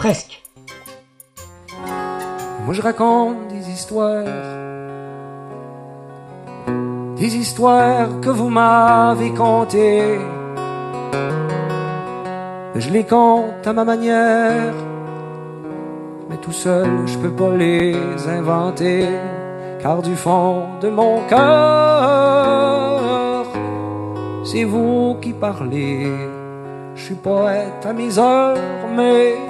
presque. Moi je raconte des histoires, des histoires que vous m'avez contées. Je les compte à ma manière, mais tout seul je peux pas les inventer, car du fond de mon cœur, c'est vous qui parlez. Je suis poète à mes heures, mais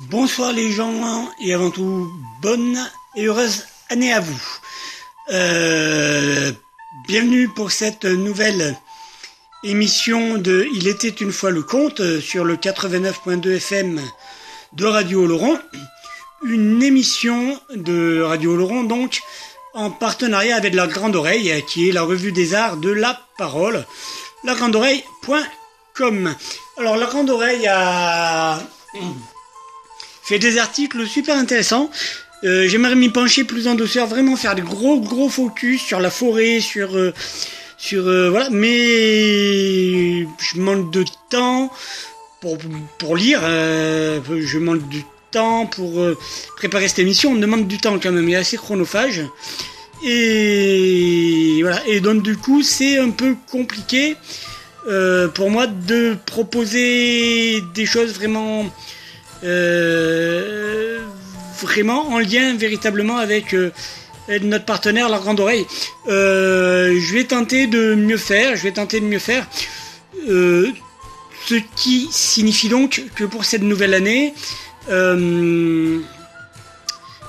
Bonsoir les gens et avant tout bonne et heureuse année à vous. Euh, bienvenue pour cette nouvelle émission de Il était une fois le conte sur le 89.2 FM de Radio Laurent. Une émission de Radio Laurent donc en partenariat avec La Grande Oreille qui est la revue des arts de la parole. Lagrandeoreille.com Alors La Grande Oreille a fait des articles super intéressants. Euh, J'aimerais m'y pencher plus en douceur, vraiment faire des gros gros focus sur la forêt, sur euh, sur euh, voilà. Mais je manque de temps pour pour lire. Euh, je manque du temps pour euh, préparer cette émission. On demande du temps quand même. Il est assez chronophage. Et voilà. Et donc du coup, c'est un peu compliqué euh, pour moi de proposer des choses vraiment vraiment en lien véritablement avec euh, notre partenaire La Grande Oreille. Euh, je vais tenter de mieux faire, je vais tenter de mieux faire. Euh, ce qui signifie donc que pour cette nouvelle année, euh,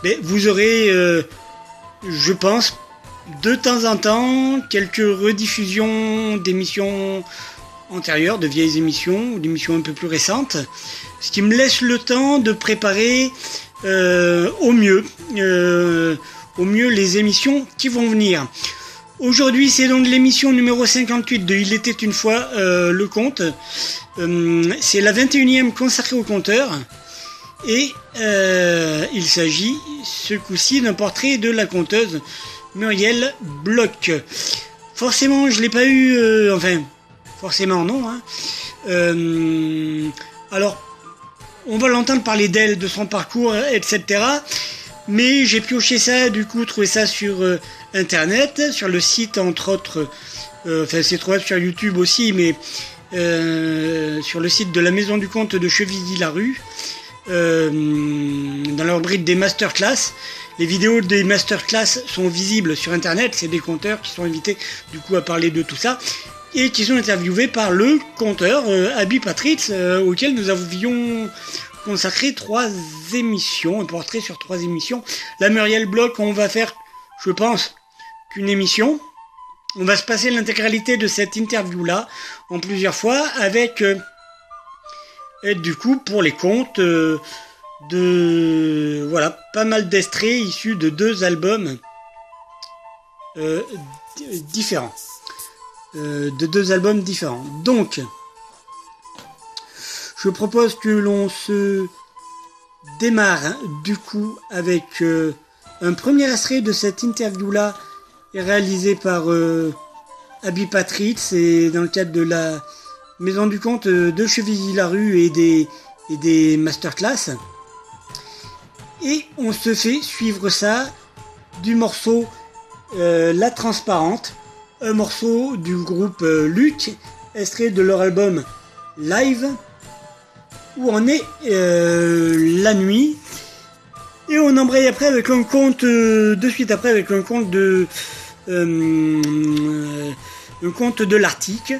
ben, vous aurez, euh, je pense, de temps en temps quelques rediffusions d'émissions antérieures, de vieilles émissions ou d'émissions un peu plus récentes ce qui me laisse le temps de préparer euh, au mieux, euh, au mieux les émissions qui vont venir. Aujourd'hui, c'est donc l'émission numéro 58 de Il était une fois euh, le. Euh, c'est la 21e consacrée au compteur. Et il s'agit ce coup-ci d'un portrait de la conteuse Muriel Bloch. Forcément, je l'ai pas eu. enfin, forcément non. Hein. Euh, alors, on va l'entendre parler d'elle, de son parcours, etc. Mais j'ai pioché ça, du coup, trouvé ça sur euh, internet, sur le site entre autres, euh, enfin c'est trouvable sur YouTube aussi, mais euh, sur le site de la Maison du Comte de Chevilly-la-Rue, dans leur bride des masterclass. Les vidéos des masterclass sont visibles sur internet, c'est des conteurs qui sont invités du coup à parler de tout ça et qui sont interviewés par le conteur Abby Patritz auquel nous avions consacré trois émissions, un portrait sur trois émissions. La Muriel Bloch, on va faire, je pense, qu'une émission. On va se passer l'intégralité de cette interview-là en plusieurs fois avec, euh, du coup, pour les comptes euh, de, voilà, pas mal d'extraits issus de deux albums euh, de deux albums différents. Donc, je propose que l'on se démarre hein, du coup avec euh, un premier extrait de cette interview-là réalisé par euh, Abby Patritz et dans le cadre de la Maison du Comte de Chevilly-la-Rue et des, et des masterclass. Et on se fait suivre ça du morceau La Transparente, un morceau du groupe Luc, extrait de leur album Live où on est euh, la nuit. Et on embraye après avec un conte, euh, de suite après avec un conte de... Euh, un conte de l'Arctique.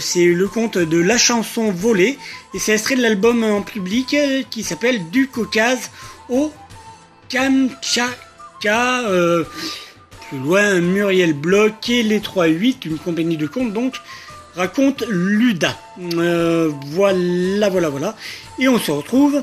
c'est le conte de la chanson volée. Et c'est extrait de l'album en public qui s'appelle Du Caucase au Kamchatka. Loin, Muriel Bloch et les 3-8, une compagnie de contes donc raconte Luda. Euh, voilà, voilà, voilà. Et on se retrouve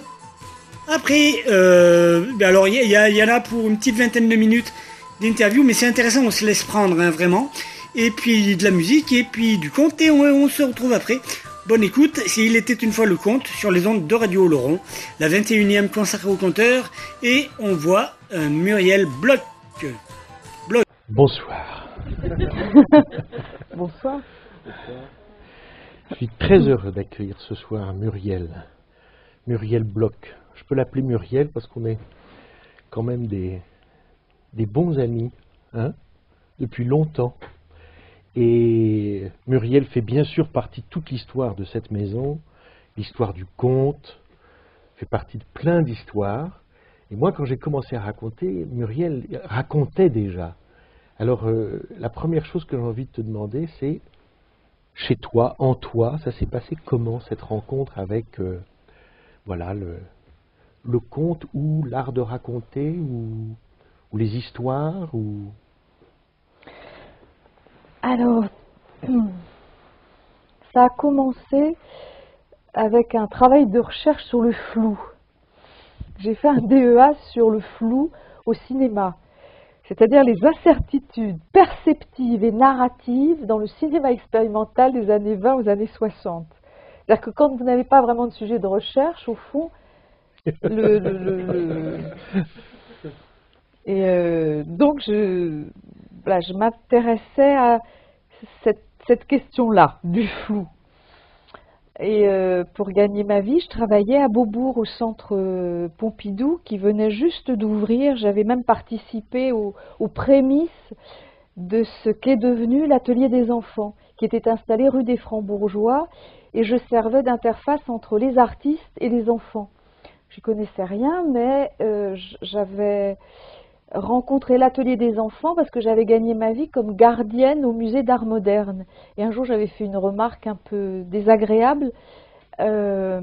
après. Euh, ben alors, il y, y, en a pour une petite vingtaine de minutes d'interview, mais c'est intéressant, on se laisse prendre, hein, vraiment. Et puis de la musique, et puis du conte, et on, se retrouve après. Bonne écoute, s'il était une fois le conte, sur les ondes de Radio Laurent, la 21e consacrée au compteur, et on voit Muriel Bloch. Bonsoir. Bonsoir. Je suis très heureux d'accueillir ce soir Muriel. Muriel Bloch. Je peux l'appeler Muriel parce qu'on est quand même des, des bons amis hein, depuis longtemps. Et Muriel fait bien sûr partie de toute l'histoire de cette maison, l'histoire du conte, fait partie de plein d'histoires. Et moi, quand j'ai commencé à raconter, Muriel racontait déjà. Alors, euh, la première chose que j'ai envie de te demander, c'est chez toi, en toi, ça s'est passé comment cette rencontre avec euh, voilà le, conte ou l'art de raconter ou, ou, les histoires ou? Alors, ça a commencé avec un travail de recherche sur le flou. J'ai fait un DEA sur le flou au cinéma c'est-à-dire les incertitudes perceptives et narratives dans le cinéma expérimental des années 20 aux années 60. C'est-à-dire que quand vous n'avez pas vraiment de sujet de recherche, au fond, le, et euh, donc je, m'intéressais à cette question-là, du flou. Et euh, pour gagner ma vie, je travaillais à Beaubourg au centre euh, Pompidou qui venait juste d'ouvrir. J'avais même participé aux, prémices de ce qu'est devenu l'atelier des enfants, qui était installé rue des Francs-Bourgeois, et je servais d'interface entre les artistes et les enfants. Je connaissais rien, mais euh, j'avais rencontré l'atelier des enfants parce que j'avais gagné ma vie comme gardienne au musée d'art moderne. Et un jour, j'avais fait une remarque un peu désagréable. Euh,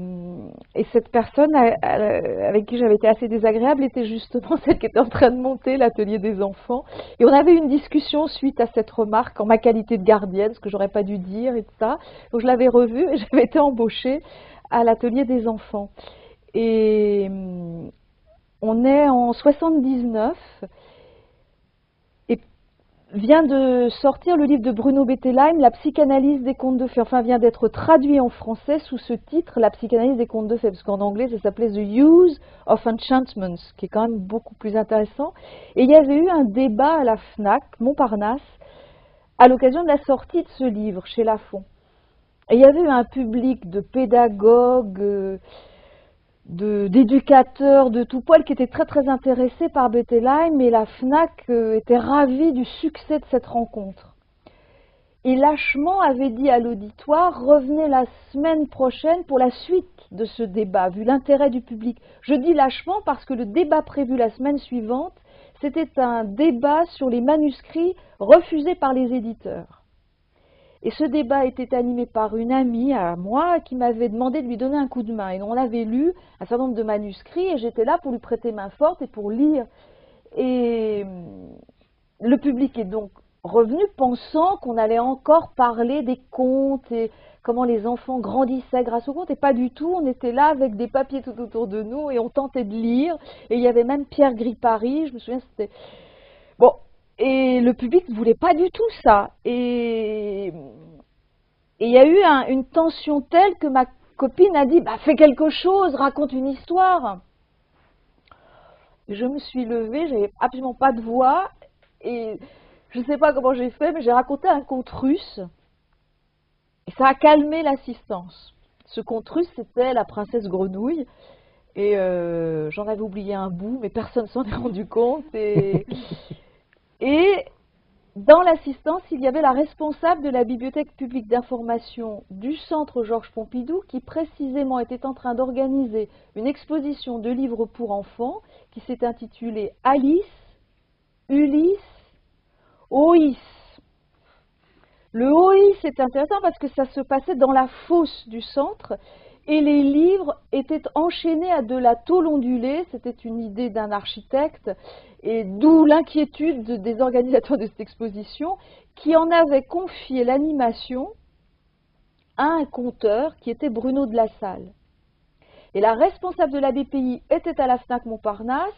et cette personne avec qui j'avais été assez désagréable était justement celle qui était en train de monter l'atelier des enfants. Et on avait une discussion suite à cette remarque en ma qualité de gardienne, ce que j'aurais pas dû dire et tout ça. Donc je l'avais revue et j'avais été embauchée à l'atelier des enfants. Et, on est en 79 et vient de sortir le livre de Bruno Bettelheim, La psychanalyse des contes de fées. Enfin, vient d'être traduit en français sous ce titre, La psychanalyse des contes de fées, parce qu'en anglais, ça s'appelait The Use of Enchantments, qui est quand même beaucoup plus intéressant. Et il y avait eu un débat à la FNAC, Montparnasse, à l'occasion de la sortie de ce livre chez Lafon. Et il y avait eu un public de pédagogues, euh, d'éducateurs de, tout poil qui étaient très très intéressés par Bettelheim et la FNAC euh, était ravie du succès de cette rencontre. Et lâchement avait dit à l'auditoire, revenez la semaine prochaine pour la suite de ce débat, vu l'intérêt du public. Je dis lâchement parce que le débat prévu la semaine suivante, c'était un débat sur les manuscrits refusés par les éditeurs. Et ce débat était animé par une amie à moi qui m'avait demandé de lui donner un coup de main. Et on avait lu un certain nombre de manuscrits et j'étais là pour lui prêter main forte et pour lire. Et le public est donc revenu pensant qu'on allait encore parler des contes et comment les enfants grandissaient grâce aux contes. Et pas du tout, on était là avec des papiers tout autour de nous et on tentait de lire. Et il y avait même Pierre Gris-Paris, je me souviens, c'était... Et le public ne voulait pas du tout ça. Et il y a eu une tension telle que ma copine a dit bah, Fais quelque chose, raconte une histoire. je me suis levée, j'avais absolument pas de voix. Et je ne sais pas comment j'ai fait, mais j'ai raconté un conte russe. Et ça a calmé l'assistance. Ce conte russe, c'était La princesse grenouille. Et euh, j'en avais oublié un bout, mais personne s'en est rendu compte. Et, Et dans l'assistance, il y avait la responsable de la bibliothèque publique d'information du centre Georges Pompidou qui précisément était en train d'organiser une exposition de livres pour enfants qui s'est intitulée Alice, Ulysse, Oïs. Le Oïs est intéressant parce que ça se passait dans la fosse du centre et les livres étaient enchaînés à de la tôle ondulée, c'était une idée d'un architecte, et d'où l'inquiétude des organisateurs de cette exposition, qui en avait confié l'animation à un conteur qui était Bruno de la Salle. Et la responsable de la BPI était à la FNAC Montparnasse,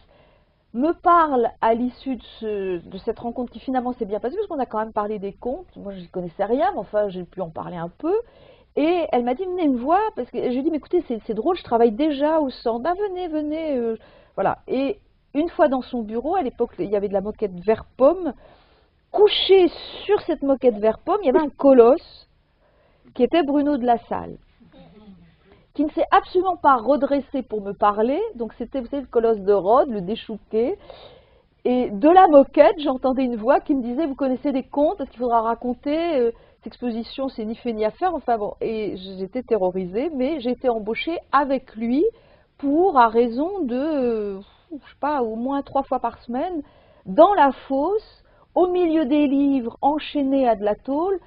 me parle à l'issue de, de, cette rencontre qui finalement s'est bien passée, parce qu'on a quand même parlé des contes, moi je ne connaissais rien, mais enfin j'ai pu en parler un peu, et elle m'a dit, venez me voir, parce que je lui ai dit, mais écoutez, c'est drôle, je travaille déjà au centre. Ben venez, venez. Euh, voilà. Et une fois dans son bureau, à l'époque, il y avait de la moquette vert pomme. Couché sur cette moquette vert pomme, il y avait un colosse qui était Bruno de la Salle, qui ne s'est absolument pas redressé pour me parler. Donc c'était, vous savez, le colosse de Rhodes, le déchouqué. Et de la moquette, j'entendais une voix qui me disait, vous connaissez des contes, est-ce qu'il faudra raconter euh, exposition, c'est ni fait ni à faire. Enfin bon, et j'étais terrorisée, mais j'ai été embauchée avec lui pour, à raison de, je sais pas, au moins trois fois par semaine, dans la fosse, au milieu des livres, enchaînés à de la tôle,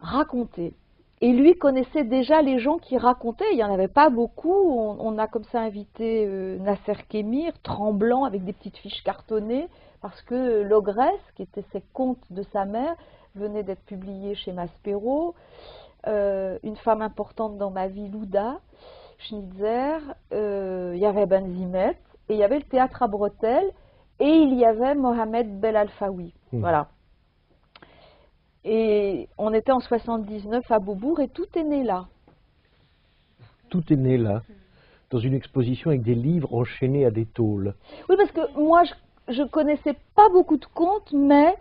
raconter. Et lui connaissait déjà les gens qui racontaient, il n'y en avait pas beaucoup. On, a comme ça invité euh, Nasser Kémir, tremblant, avec des petites fiches cartonnées, parce que l'ogresse, qui était ses contes de sa mère, venait d'être publié chez Maspero. Euh, une femme importante dans ma vie, Louda, Schnitzer, euh, il y avait Benzimet, et il y avait le théâtre à bretelles, et il y avait Mohamed Bel Alfaoui. Hmm. Voilà. Et on était en 79 à Beaubourg, et tout est né là. Tout est né là, dans une exposition avec des livres enchaînés à des tôles. Oui, parce que moi, je ne connaissais pas beaucoup de contes, mais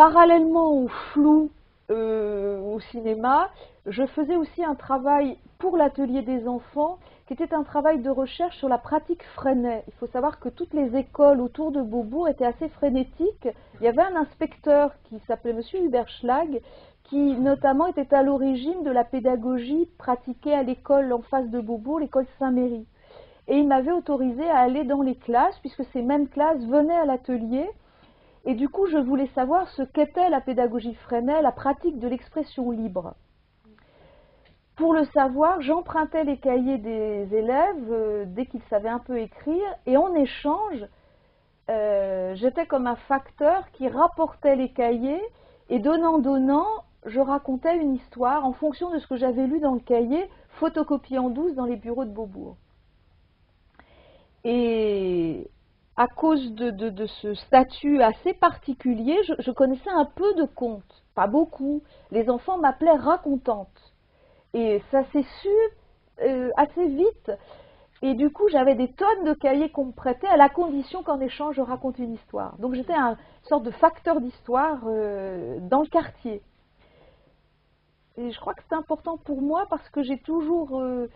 Parallèlement au flou euh, au cinéma, je faisais aussi un travail pour l'atelier des enfants, qui était un travail de recherche sur la pratique Freinet. Il faut savoir que toutes les écoles autour de Beaubourg étaient assez frénétiques. Il y avait un inspecteur qui s'appelait M. Hubert Schlag, qui notamment était à l'origine de la pédagogie pratiquée à l'école en face de Beaubourg, l'école Saint-Méry. Et il m'avait autorisé à aller dans les classes, puisque ces mêmes classes venaient à l'atelier et du coup, je voulais savoir ce qu'était la pédagogie Freinet, la pratique de l'expression libre. Pour le savoir, j'empruntais les cahiers des élèves euh, dès qu'ils savaient un peu écrire, et en échange, euh, j'étais comme un facteur qui rapportait les cahiers, et donnant-donnant, je racontais une histoire en fonction de ce que j'avais lu dans le cahier, photocopié en douce dans les bureaux de Beaubourg. Et à cause de, ce statut assez particulier, je, connaissais un peu de contes, pas beaucoup. Les enfants m'appelaient racontante. Et ça s'est su euh, assez vite. Et du coup, j'avais des tonnes de cahiers qu'on me prêtait à la condition qu'en échange, je raconte une histoire. Donc j'étais un sorte de facteur d'histoire euh, dans le quartier. Et je crois que c'est important pour moi parce que j'ai toujours... Euh,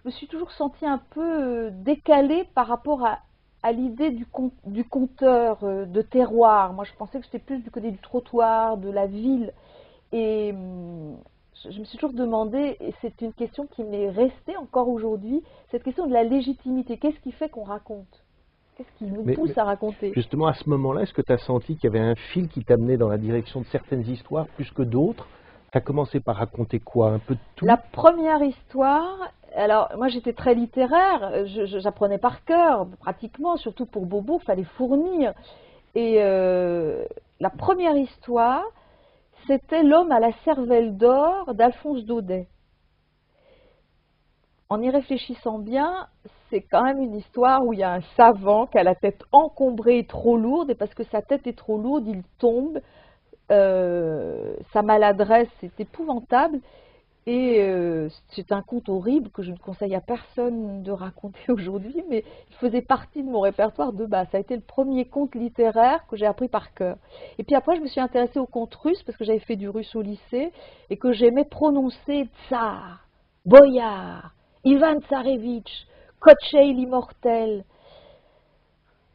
je me suis toujours sentie un peu décalée par rapport à, à l'idée du, du conteur euh, de terroir. Moi, je pensais que j'étais plus du côté du trottoir, de la ville. Et hum, je me suis toujours demandé, et c'est une question qui m'est restée encore aujourd'hui, cette question de la légitimité. Qu'est-ce qui fait qu'on raconte? Qu'est-ce qui nous pousse à raconter? Justement, à ce moment-là, est-ce que tu as senti qu'il y avait un fil qui t'amenait dans la direction de certaines histoires plus que d'autres? Tu as commencé par raconter quoi? Un peu de tout? La première histoire, alors moi j'étais très littéraire, j'apprenais par cœur pratiquement, surtout pour Bobo, il fallait fournir. Et euh, la première histoire, c'était L'homme à la cervelle d'or d'Alphonse Daudet. En y réfléchissant bien, c'est quand même une histoire où il y a un savant qui a la tête encombrée et trop lourde, et parce que sa tête est trop lourde, il tombe. Euh, sa maladresse est épouvantable, et euh, c'est un conte horrible que je ne conseille à personne de raconter aujourd'hui, mais il faisait partie de mon répertoire de base. Ça a été le premier conte littéraire que j'ai appris par cœur. Et puis après, je me suis intéressée au conte russe parce que j'avais fait du russe au lycée et que j'aimais prononcer tsar, boyard, Ivan Tsarevitch, Kotchei l'immortel,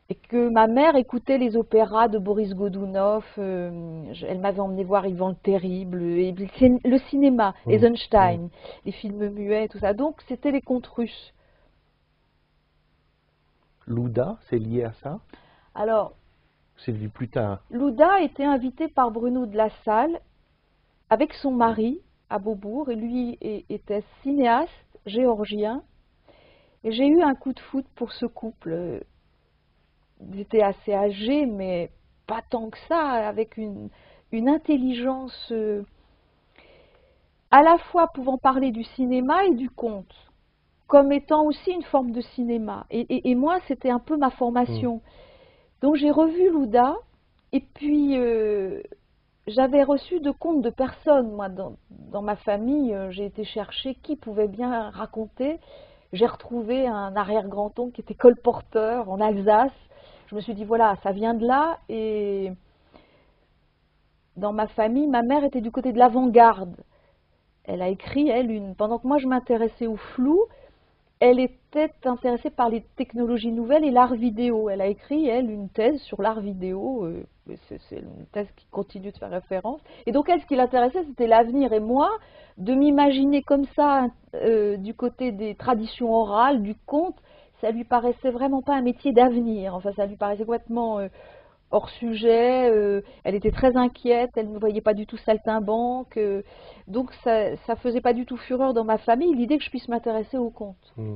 et que ma mère écoutait les opéras de Boris Godunov, euh, elle m'avait emmené voir Ivan le Terrible, et le cinéma, mmh. Eisenstein, mmh. les films muets, tout ça. Donc c'était les contes russes. Louda, c'est lié à ça? Alors, c'est vu plus tard. Louda a été invité par Bruno de la Salle avec son mari à Beaubourg, et lui était cinéaste géorgien. Et j'ai eu un coup de foot pour ce couple ils étaient assez âgés, mais pas tant que ça, avec une, une intelligence euh, à la fois pouvant parler du cinéma et du conte, comme étant aussi une forme de cinéma. Et, et, moi, c'était un peu ma formation. Mmh. Donc j'ai revu Louda, et puis euh, j'avais reçu de comptes de personnes, moi, dans, dans ma famille, euh, j'ai été chercher qui pouvait bien raconter. J'ai retrouvé un arrière-grand-oncle qui était colporteur en Alsace, je me suis dit, voilà, ça vient de là. Et dans ma famille, ma mère était du côté de l'avant-garde. Elle a écrit, elle, une. Pendant que moi je m'intéressais au flou, elle était intéressée par les technologies nouvelles et l'art vidéo. Elle a écrit, elle, une thèse sur l'art vidéo. Euh, c'est une thèse qui continue de faire référence. Et donc, elle, ce qui l'intéressait, c'était l'avenir. Et moi, de m'imaginer comme ça, euh, du côté des traditions orales, du conte, ça lui paraissait vraiment pas un métier d'avenir. Enfin, ça lui paraissait complètement euh, hors sujet. Euh, elle était très inquiète, elle ne voyait pas du tout saltimbanque. Euh, donc, ça, ne faisait pas du tout fureur dans ma famille l'idée que je puisse m'intéresser au conte. Hmm.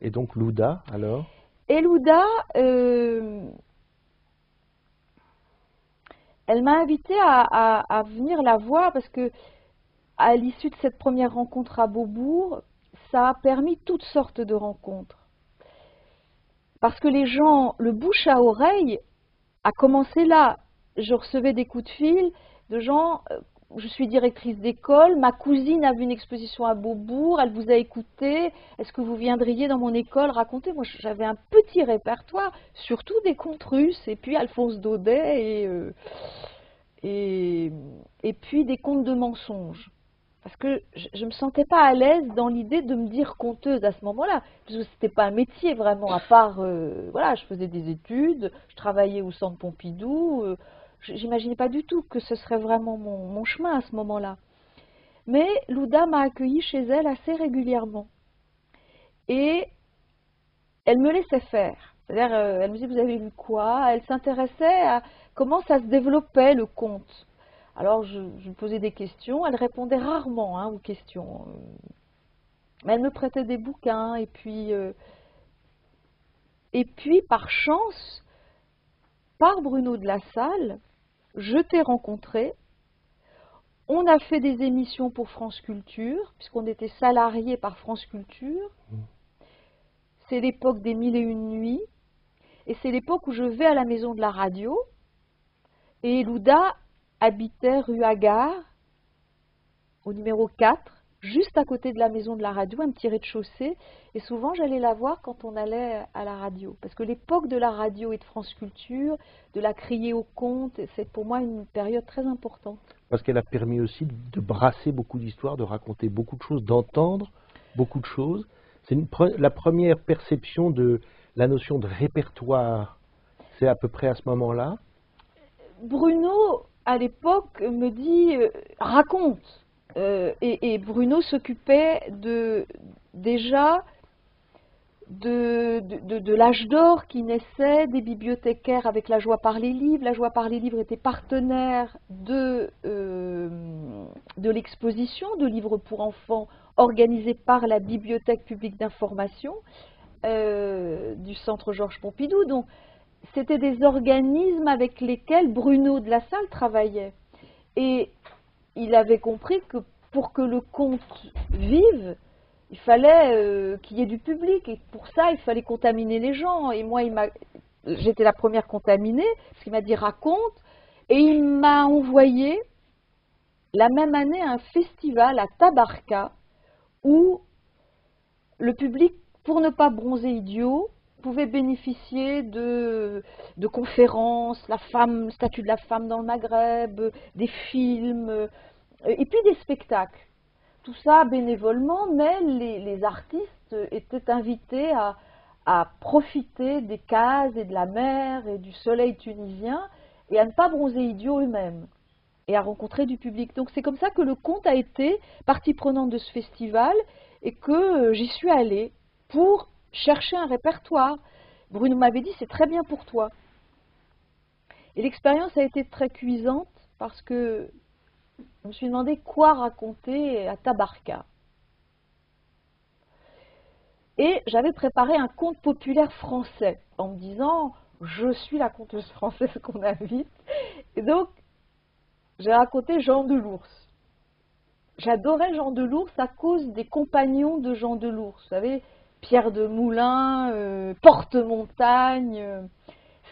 Et donc, Louda, alors? Et Louda, elle m'a invitée à, à, venir la voir parce que, à l'issue de cette première rencontre à Beaubourg, ça a permis toutes sortes de rencontres. Parce que les gens, le bouche à oreille a commencé là. Je recevais des coups de fil de gens, euh, je suis directrice d'école, ma cousine a vu une exposition à Beaubourg, elle vous a écouté, est-ce que vous viendriez dans mon école raconter? Moi j'avais un petit répertoire, surtout des contes russes, et puis Alphonse Daudet, et, euh, et, et puis des contes de mensonges parce que je ne me sentais pas à l'aise dans l'idée de me dire conteuse à ce moment-là, parce que c'était pas un métier vraiment, à part, euh, voilà, je faisais des études, je travaillais au centre Pompidou, euh, j'imaginais pas du tout que ce serait vraiment mon, chemin à ce moment-là. Mais Louda m'a accueilli chez elle assez régulièrement. Et elle me laissait faire. C'est-à-dire, euh, elle me disait, vous avez lu quoi? Elle s'intéressait à comment ça se développait, le conte. Alors je, lui posais des questions, elle répondait rarement hein, aux questions. Mais elle me prêtait des bouquins et puis, euh, et puis par chance, par Bruno de la Salle, je t'ai rencontré. On a fait des émissions pour France Culture, puisqu'on était salariés par France Culture. Mmh. C'est l'époque des mille et une nuits. Et c'est l'époque où je vais à la maison de la radio. Et Louda habitait rue Agar, au numéro 4, juste à côté de la maison de la radio, un petit rez-de-chaussée. Et souvent, j'allais la voir quand on allait à la radio. Parce que l'époque de la radio et de France Culture, de la crier au compte, c'est pour moi une période très importante. Parce qu'elle a permis aussi de brasser beaucoup d'histoires, de raconter beaucoup de choses, d'entendre beaucoup de choses. C'est la première perception de la notion de répertoire. C'est à peu près à ce moment-là Bruno, à l'époque, me dit euh, raconte. Euh, et, Bruno s'occupait de déjà de, l'âge d'or qui naissait, des bibliothécaires avec la joie par les livres. La joie par les livres était partenaire de, euh, de l'exposition de livres pour enfants organisée par la Bibliothèque publique d'information du Centre Georges Pompidou. Donc, c'était des organismes avec lesquels Bruno de la Salle travaillait. Et il avait compris que pour que le conte vive, il fallait euh, qu'il y ait du public. Et pour ça, il fallait contaminer les gens. Et moi, j'étais la première contaminée, parce qu'il m'a dit raconte. Et il m'a envoyé la même année un festival à Tabarka où le public, pour ne pas bronzer idiot, pouvait bénéficier de, de conférences, la femme, le statut de la femme dans le Maghreb, des films, euh, et puis des spectacles. Tout ça bénévolement, mais les, artistes étaient invités à, à, profiter des cases et de la mer et du soleil tunisien et à ne pas bronzer idiots eux-mêmes et à rencontrer du public. Donc c'est comme ça que le conte a été partie prenante de ce festival et que j'y suis allée pour chercher un répertoire. Bruno m'avait dit, c'est très bien pour toi. Et l'expérience a été très cuisante parce que je me suis demandé quoi raconter à Tabarka. Et j'avais préparé un conte populaire français en me disant, je suis la conteuse française qu'on invite. Et donc, j'ai raconté Jean de l'Ours. J'adorais Jean de l'Ours à cause des compagnons de Jean de l'Ours. Vous savez, Pierre de Moulin, euh, Porte-Montagne, euh,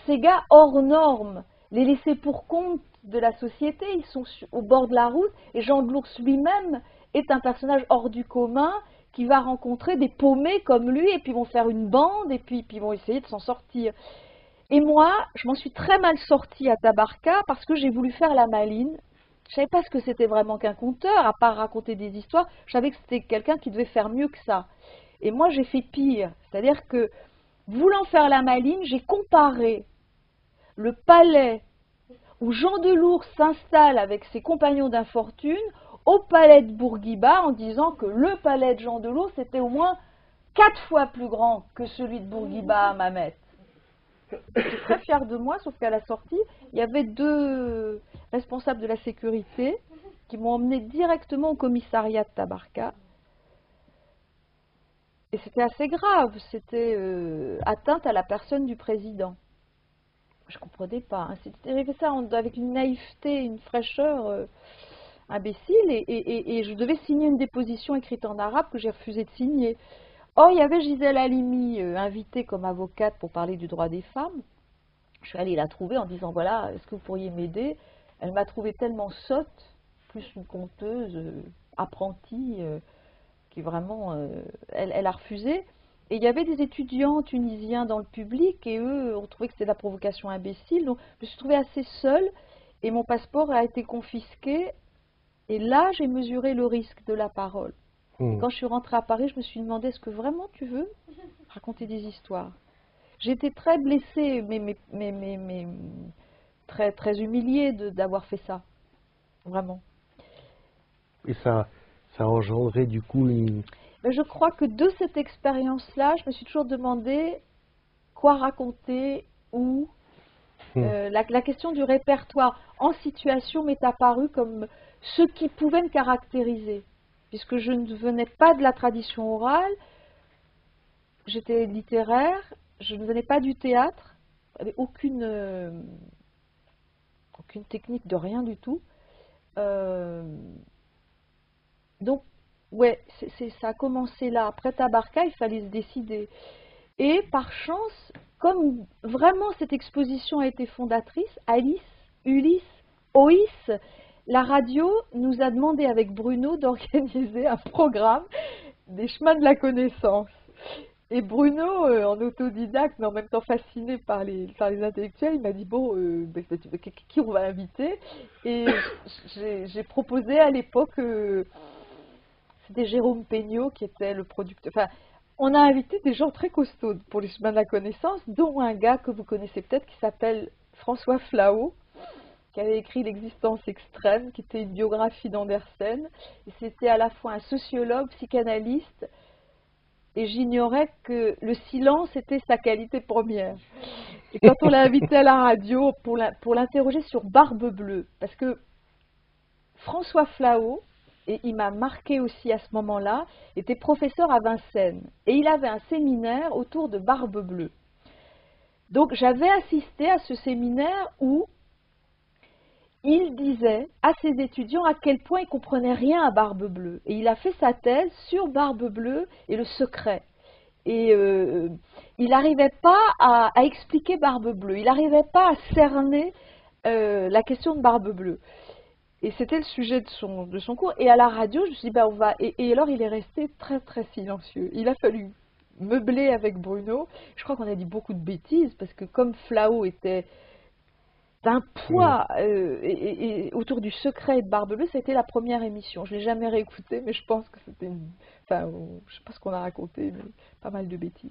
ces gars hors normes, les laissés pour compte de la société, ils sont au bord de la route, et Jean de l'Ours lui-même est un personnage hors du commun qui va rencontrer des paumés comme lui, et puis vont faire une bande, et puis, vont essayer de s'en sortir. Et moi, je m'en suis très mal sortie à Tabarka parce que j'ai voulu faire la maline. Je savais pas ce que c'était vraiment qu'un conteur, à part raconter des histoires. Je savais que c'était quelqu'un qui devait faire mieux que ça. Et moi, j'ai fait pire. C'est-à-dire que, voulant faire la maline, j'ai comparé le palais où Jean Delours s'installe avec ses compagnons d'infortune au palais de Bourguiba en disant que le palais de Jean Delours était au moins quatre fois plus grand que celui de Bourguiba à Mamet. J'étais très fière de moi, sauf qu'à la sortie, il y avait deux responsables de la sécurité qui m'ont emmené directement au commissariat de Tabarka et c'était assez grave, c'était euh, atteinte à la personne du président. Je ne comprenais pas. Hein. C'était ça avec une naïveté, une fraîcheur euh, imbécile, et, je devais signer une déposition écrite en arabe que j'ai refusé de signer. Or, il y avait Gisèle Halimi, euh, invitée comme avocate pour parler du droit des femmes. Je suis allée la trouver en disant, voilà, est-ce que vous pourriez m'aider? Elle m'a trouvée tellement sotte, plus une conteuse apprentie qui vraiment, euh, elle, a refusé. Et il y avait des étudiants tunisiens dans le public et eux ont trouvé que c'était de la provocation imbécile. Donc je me suis trouvée assez seule et mon passeport a été confisqué. Et là, j'ai mesuré le risque de la parole. Hmm. quand je suis rentrée à Paris, je me suis demandé est-ce que vraiment tu veux raconter des histoires? J'étais très blessée, mais, mais, mais, mais, très, très humiliée d'avoir fait ça. Vraiment. Et ça, ça a engendré du coup une... Je crois que de cette expérience-là, je me suis toujours demandé quoi raconter, où. Hmm. Euh, la, question du répertoire en situation m'est apparue comme ce qui pouvait me caractériser, puisque je ne venais pas de la tradition orale, j'étais littéraire, je ne venais pas du théâtre, j'avais aucune, euh, aucune technique de rien du tout. Euh, donc, ouais, ça a commencé là. Après Tabarka, il fallait se décider. Et par chance, comme vraiment cette exposition a été fondatrice, Alice, Ulysse, Oïs, la radio nous a demandé avec Bruno d'organiser un programme des chemins de la connaissance. Et Bruno, euh, en autodidacte, mais en même temps fasciné par les, par les intellectuels, il m'a dit, bon, euh, ben, qui on va inviter? Et j'ai proposé à l'époque... Euh, c'était Jérôme Peignot qui était le producteur. Enfin, on a invité des gens très costauds pour les chemins de la connaissance, dont un gars que vous connaissez peut-être qui s'appelle François Flao, qui avait écrit L'existence extrême, qui était une biographie d'Andersen. C'était à la fois un sociologue, psychanalyste, et j'ignorais que le silence était sa qualité première. Et quand on l'a invité à la radio pour l'interroger sur Barbe Bleue, parce que François Flao, et il m'a marqué aussi à ce moment-là, était professeur à Vincennes. Et il avait un séminaire autour de Barbe Bleue. Donc j'avais assisté à ce séminaire où il disait à ses étudiants à quel point il comprenait rien à Barbe Bleue. Et il a fait sa thèse sur Barbe Bleue et le secret. Et euh, il n'arrivait pas à, expliquer Barbe Bleue, il n'arrivait pas à cerner euh, la question de Barbe Bleue. Et c'était le sujet de son, de son cours. Et à la radio, je me suis dit, bah, on va. Et, et alors, il est resté très, très silencieux. Il a fallu meubler avec Bruno. Je crois qu'on a dit beaucoup de bêtises, parce que comme Flao était d'un poids euh, et, autour du secret de Barbe Bleue, c'était la première émission. Je ne l'ai jamais réécouté, mais je pense que c'était une... Enfin, je sais pas ce qu'on a raconté, mais pas mal de bêtises.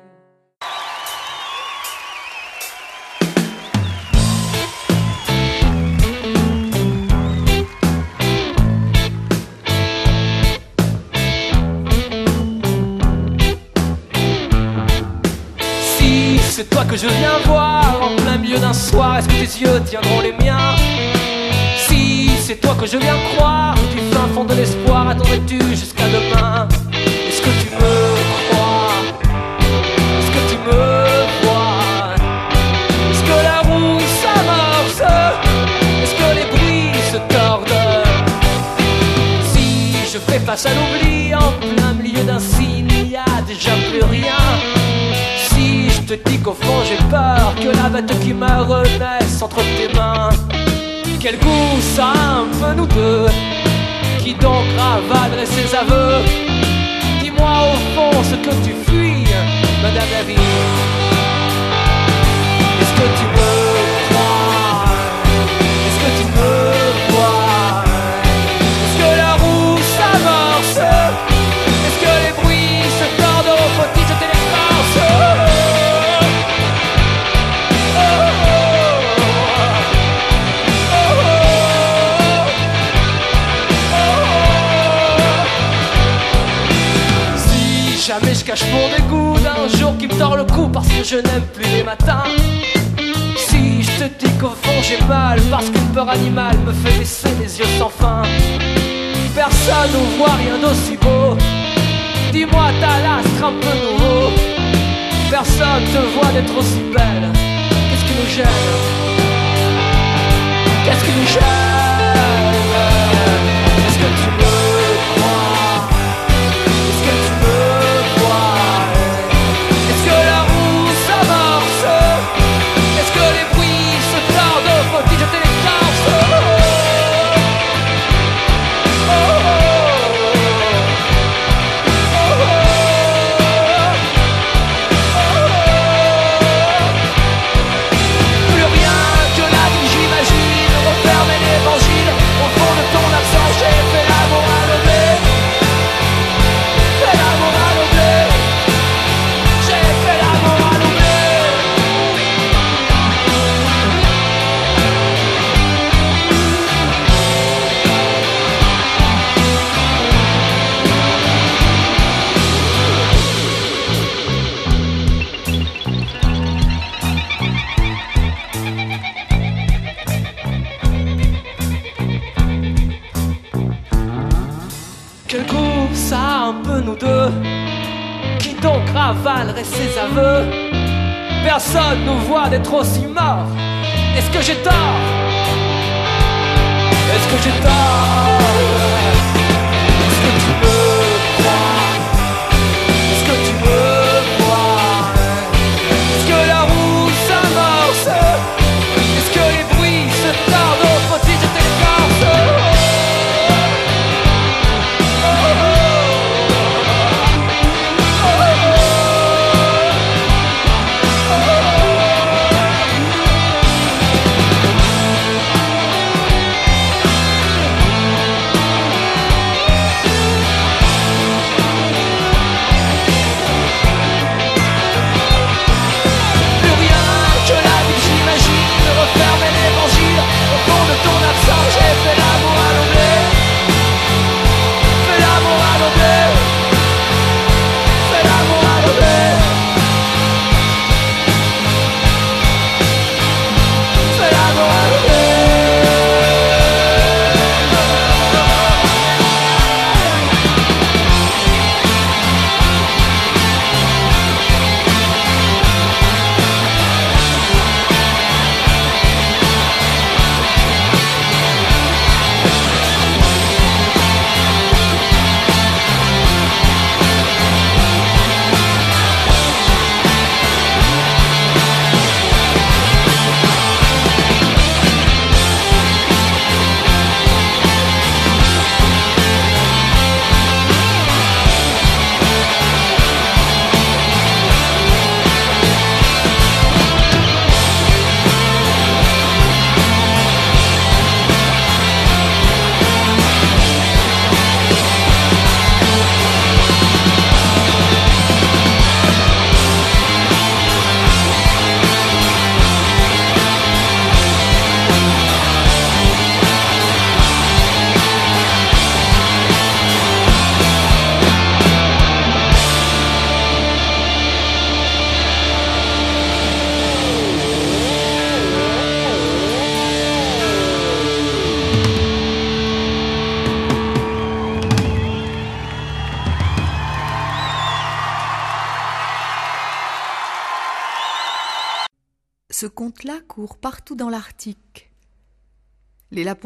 C'est toi que je viens voir. En plein milieu d'un soir, est-ce que tes yeux tiendront les miens? C'est toi que je viens croire. Du fin fond de l'espoir, attendrais-tu jusqu'à demain? Est-ce que tu me crois? Est-ce que tu me vois? Est-ce que la roue s'amorce? Est-ce que les bruits se tordent? Si je fais face à l'oubli en plein milieu d'un signe, il n'y a déjà plus rien. Te dis qu'au fond j'ai peur que la bête qui me renaisse entre tes mains. Quel goût ça un peu nous deux Qui donc ravalerait ses aveux. Dis-moi au fond ce que tu fuis, Madame la vie Est-ce que tu me je cache mon dégoût d'un jour qui me tord le cou parce que je n'aime plus les matins. Si je te dis qu'au fond j'ai mal parce qu'une peur animale me fait baisser les yeux sans fin. Personne ne voit rien d'aussi beau. Dis-moi ta lastre un peu nouveau. Personne te voit d'être aussi belle. Qu'est-ce qui nous gêne? Qu'est-ce qui nous gêne?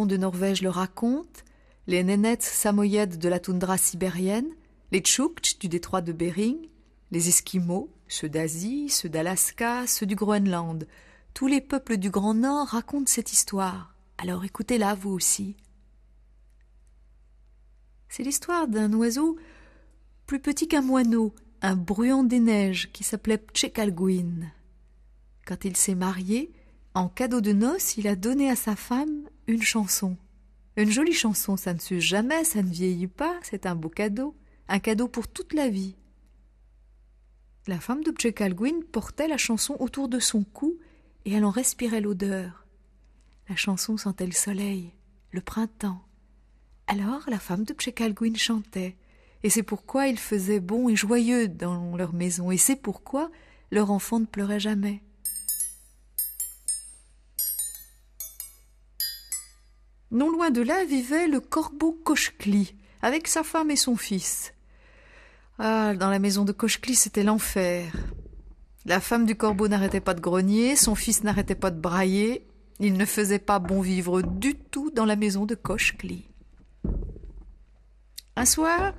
De Norvège le racontent, les nénettes samoyèdes de la toundra sibérienne, les tchouktches du détroit de Bering, les Esquimaux, ceux d'Asie, ceux d'Alaska, ceux du Groenland. Tous les peuples du Grand Nord racontent cette histoire. Alors écoutez-la vous aussi. C'est l'histoire d'un oiseau plus petit qu'un moineau, un bruant des neiges qui s'appelait Pchekalguin. Quand il s'est marié, en cadeau de noces, il a donné à sa femme une chanson. Une jolie chanson, ça ne s'use jamais, ça ne vieillit pas, c'est un beau cadeau, un cadeau pour toute la vie. La femme de Pchekalguin portait la chanson autour de son cou et elle en respirait l'odeur. La chanson sentait le soleil, le printemps. Alors la femme de Pchekalguin chantait, et c'est pourquoi il faisait bon et joyeux dans leur maison, et c'est pourquoi leur enfant ne pleurait jamais. Non loin de là vivait le corbeau Cochecli, avec sa femme et son fils. Ah, dans la maison de Cochecli, c'était l'enfer. La femme du corbeau n'arrêtait pas de grogner, son fils n'arrêtait pas de brailler. Il ne faisait pas bon vivre du tout dans la maison de Cochecli. Un soir,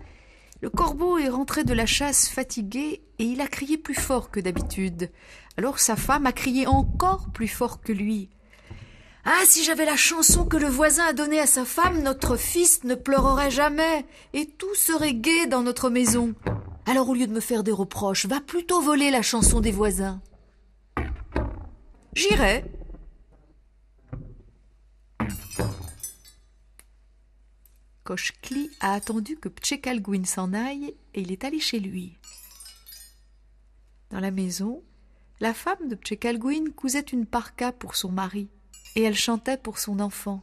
le corbeau est rentré de la chasse fatigué et il a crié plus fort que d'habitude. Alors sa femme a crié encore plus fort que lui. Ah, si j'avais la chanson que le voisin a donnée à sa femme, notre fils ne pleurerait jamais, et tout serait gai dans notre maison. Alors au lieu de me faire des reproches, va plutôt voler la chanson des voisins. J'irai. Cochecli a attendu que Pchekalguin s'en aille et il est allé chez lui. Dans la maison, la femme de Pchekalguin cousait une parka pour son mari et elle chantait pour son enfant.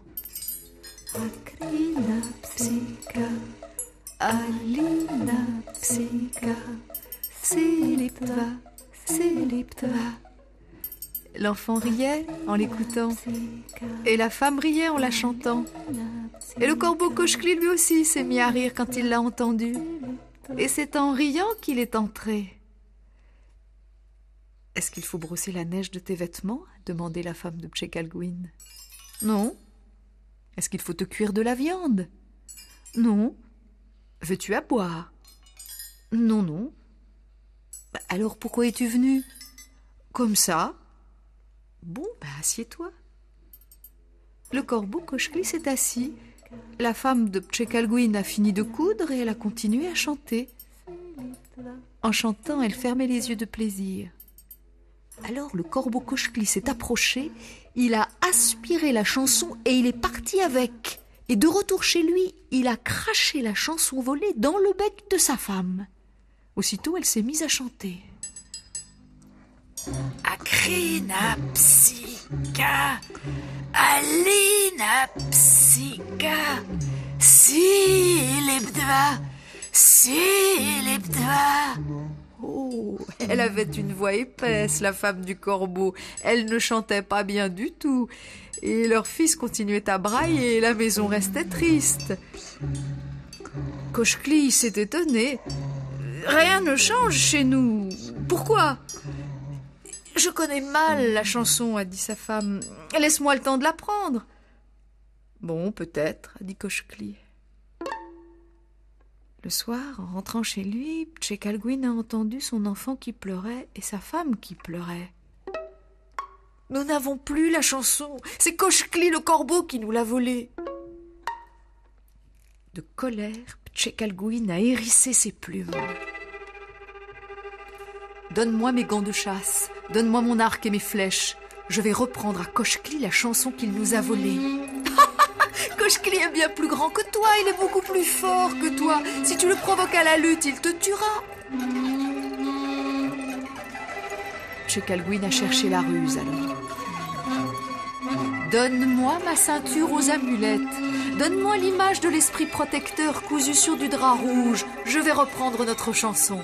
L'enfant riait en l'écoutant, et la femme riait en la chantant. Et le corbeau Cochecli lui aussi s'est mis à rire quand il l'a entendu. Et c'est en riant qu'il est entré. Est-ce qu'il faut brosser la neige de tes vêtements? demandait la femme de Pchekalguin. Non. Est-ce qu'il faut te cuire de la viande? Non. Veux-tu à boire Non, non. Bah, alors pourquoi es-tu venu? Comme ça. Bon, bah assieds-toi. Le corbeau Kochkli s'est assis. La femme de Pchekalguin a fini de coudre et elle a continué à chanter. En chantant, elle fermait les yeux de plaisir. Alors le corbeau Kochkli s'est approché, il a aspiré la chanson et il est parti avec. Et de retour chez lui, il a craché la chanson volée dans le bec de sa femme. Aussitôt, elle s'est mise à chanter. Akrina psika, alina psika, silibdva, silibdva. Oh, elle avait une voix épaisse, la femme du corbeau. Elle ne chantait pas bien du tout. Et leur fils continuait à brailler la maison restait triste. Kochkli s'est étonné. Rien ne change chez nous. Pourquoi? Je connais mal la chanson, a dit sa femme. Laisse-moi le temps de l'apprendre. Bon, peut-être, a dit Kochkli. Le soir, en rentrant chez lui, Tchekalguin a entendu son enfant qui pleurait et sa femme qui pleurait. Nous n'avons plus la chanson. C'est Kochkli le corbeau qui nous l'a volée. De colère, Tchekalguin a hérissé ses plumes. Donne-moi mes gants de chasse, donne-moi mon arc et mes flèches. Je vais reprendre à Kochkli la chanson qu'il nous a volée. Kochkli est bien plus grand que toi, il est beaucoup plus fort que toi. Si tu le provoques à la lutte, il te tuera. Chekalguin a cherché la ruse alors. Donne-moi ma ceinture aux amulettes. Donne-moi l'image de l'esprit protecteur cousu sur du drap rouge. Je vais reprendre notre chanson.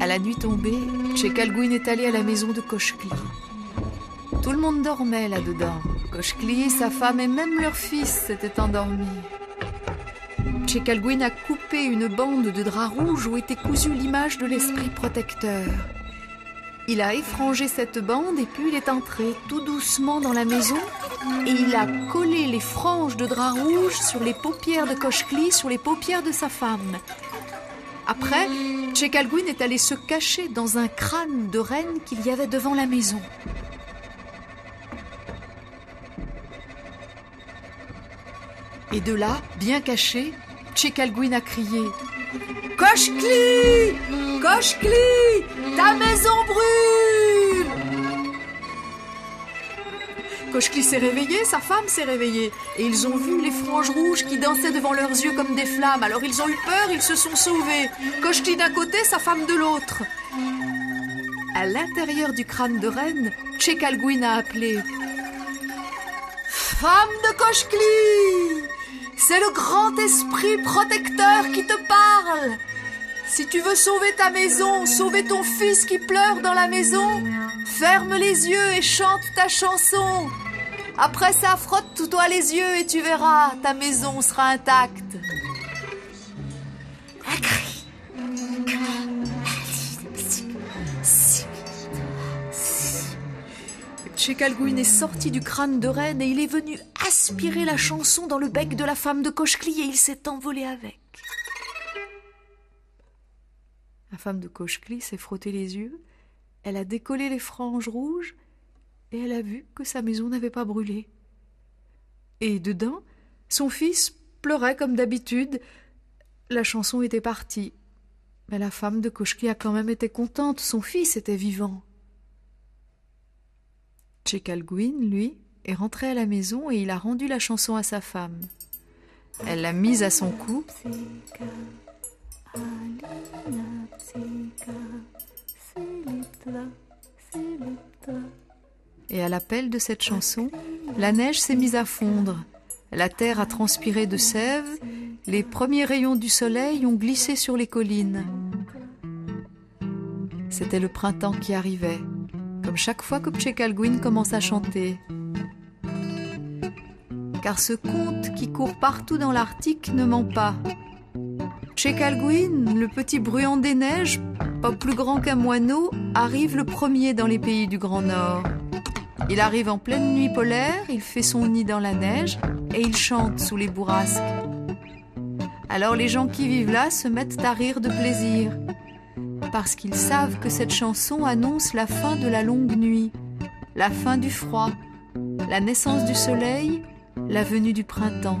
À la nuit tombée, Chekalguin est allé à la maison de Kochkli. Tout le monde dormait là-dedans. Kochkli, sa femme et même leur fils s'étaient endormis. Chekalguin a coupé une bande de drap rouge où était cousue l'image de l'esprit protecteur. Il a effrangé cette bande et puis il est entré tout doucement dans la maison et il a collé les franges de drap rouge sur les paupières de Kochkli, sur les paupières de sa femme. Après, Chekalguin est allé se cacher dans un crâne de reine qu'il y avait devant la maison. Et de là, bien caché, Chekalguin a crié Kochkli Kochkli Ta maison brûle Kochkli s'est réveillé, sa femme s'est réveillée, et ils ont vu les franges rouges qui dansaient devant leurs yeux comme des flammes. Alors ils ont eu peur, ils se sont sauvés. Kochkli d'un côté, sa femme de l'autre. À l'intérieur du crâne de reine, Chekalguin a appelé Femme de Kochkli C'est le grand esprit protecteur qui te parle Si tu veux sauver ta maison, sauver ton fils qui pleure dans la maison, ferme les yeux et chante ta chanson. Après ça, frotte-toi les yeux et tu verras, ta maison sera intacte. Chekalguin est sorti du crâne de reine et il est venu aspirer la chanson dans le bec de la femme de Kochkli et il s'est envolé avec. La femme de Kochkli s'est frotté les yeux, elle a décollé les franges rouges et elle a vu que sa maison n'avait pas brûlé. Et dedans, son fils pleurait comme d'habitude. La chanson était partie. Mais la femme de Kochki a quand même été contente, son fils était vivant. Chekalguin, lui, est rentré à la maison et il a rendu la chanson à sa femme. Elle l'a mise à son cou. Et à l'appel de cette chanson, la neige s'est mise à fondre. La terre a transpiré de sève, les premiers rayons du soleil ont glissé sur les collines. C'était le printemps qui arrivait, comme chaque fois que Pchekalguin commence à chanter. Car ce conte qui court partout dans l'Arctique ne ment pas. Chekalguin, le petit bruant des neiges, pas plus grand qu'un moineau, arrive le premier dans les pays du Grand Nord. Il arrive en pleine nuit polaire, il fait son nid dans la neige et il chante sous les bourrasques. Alors les gens qui vivent là se mettent à rire de plaisir, parce qu'ils savent que cette chanson annonce la fin de la longue nuit, la fin du froid, la naissance du soleil, la venue du printemps.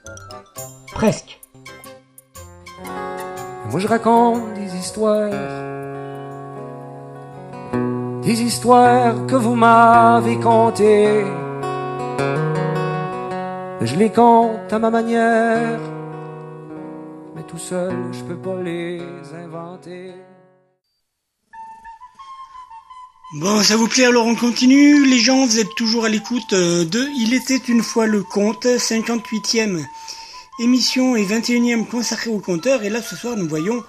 Presque. Moi je raconte des histoires, des histoires que vous m'avez contées. Je les compte à ma manière, mais tout seul je peux pas les inventer. Bon, ça vous plaît alors on continue. Les gens, vous êtes toujours à l'écoute euh, de Il était une fois le conte, 58e émission et 21e consacrée au conteur. Et là, ce soir, nous voyons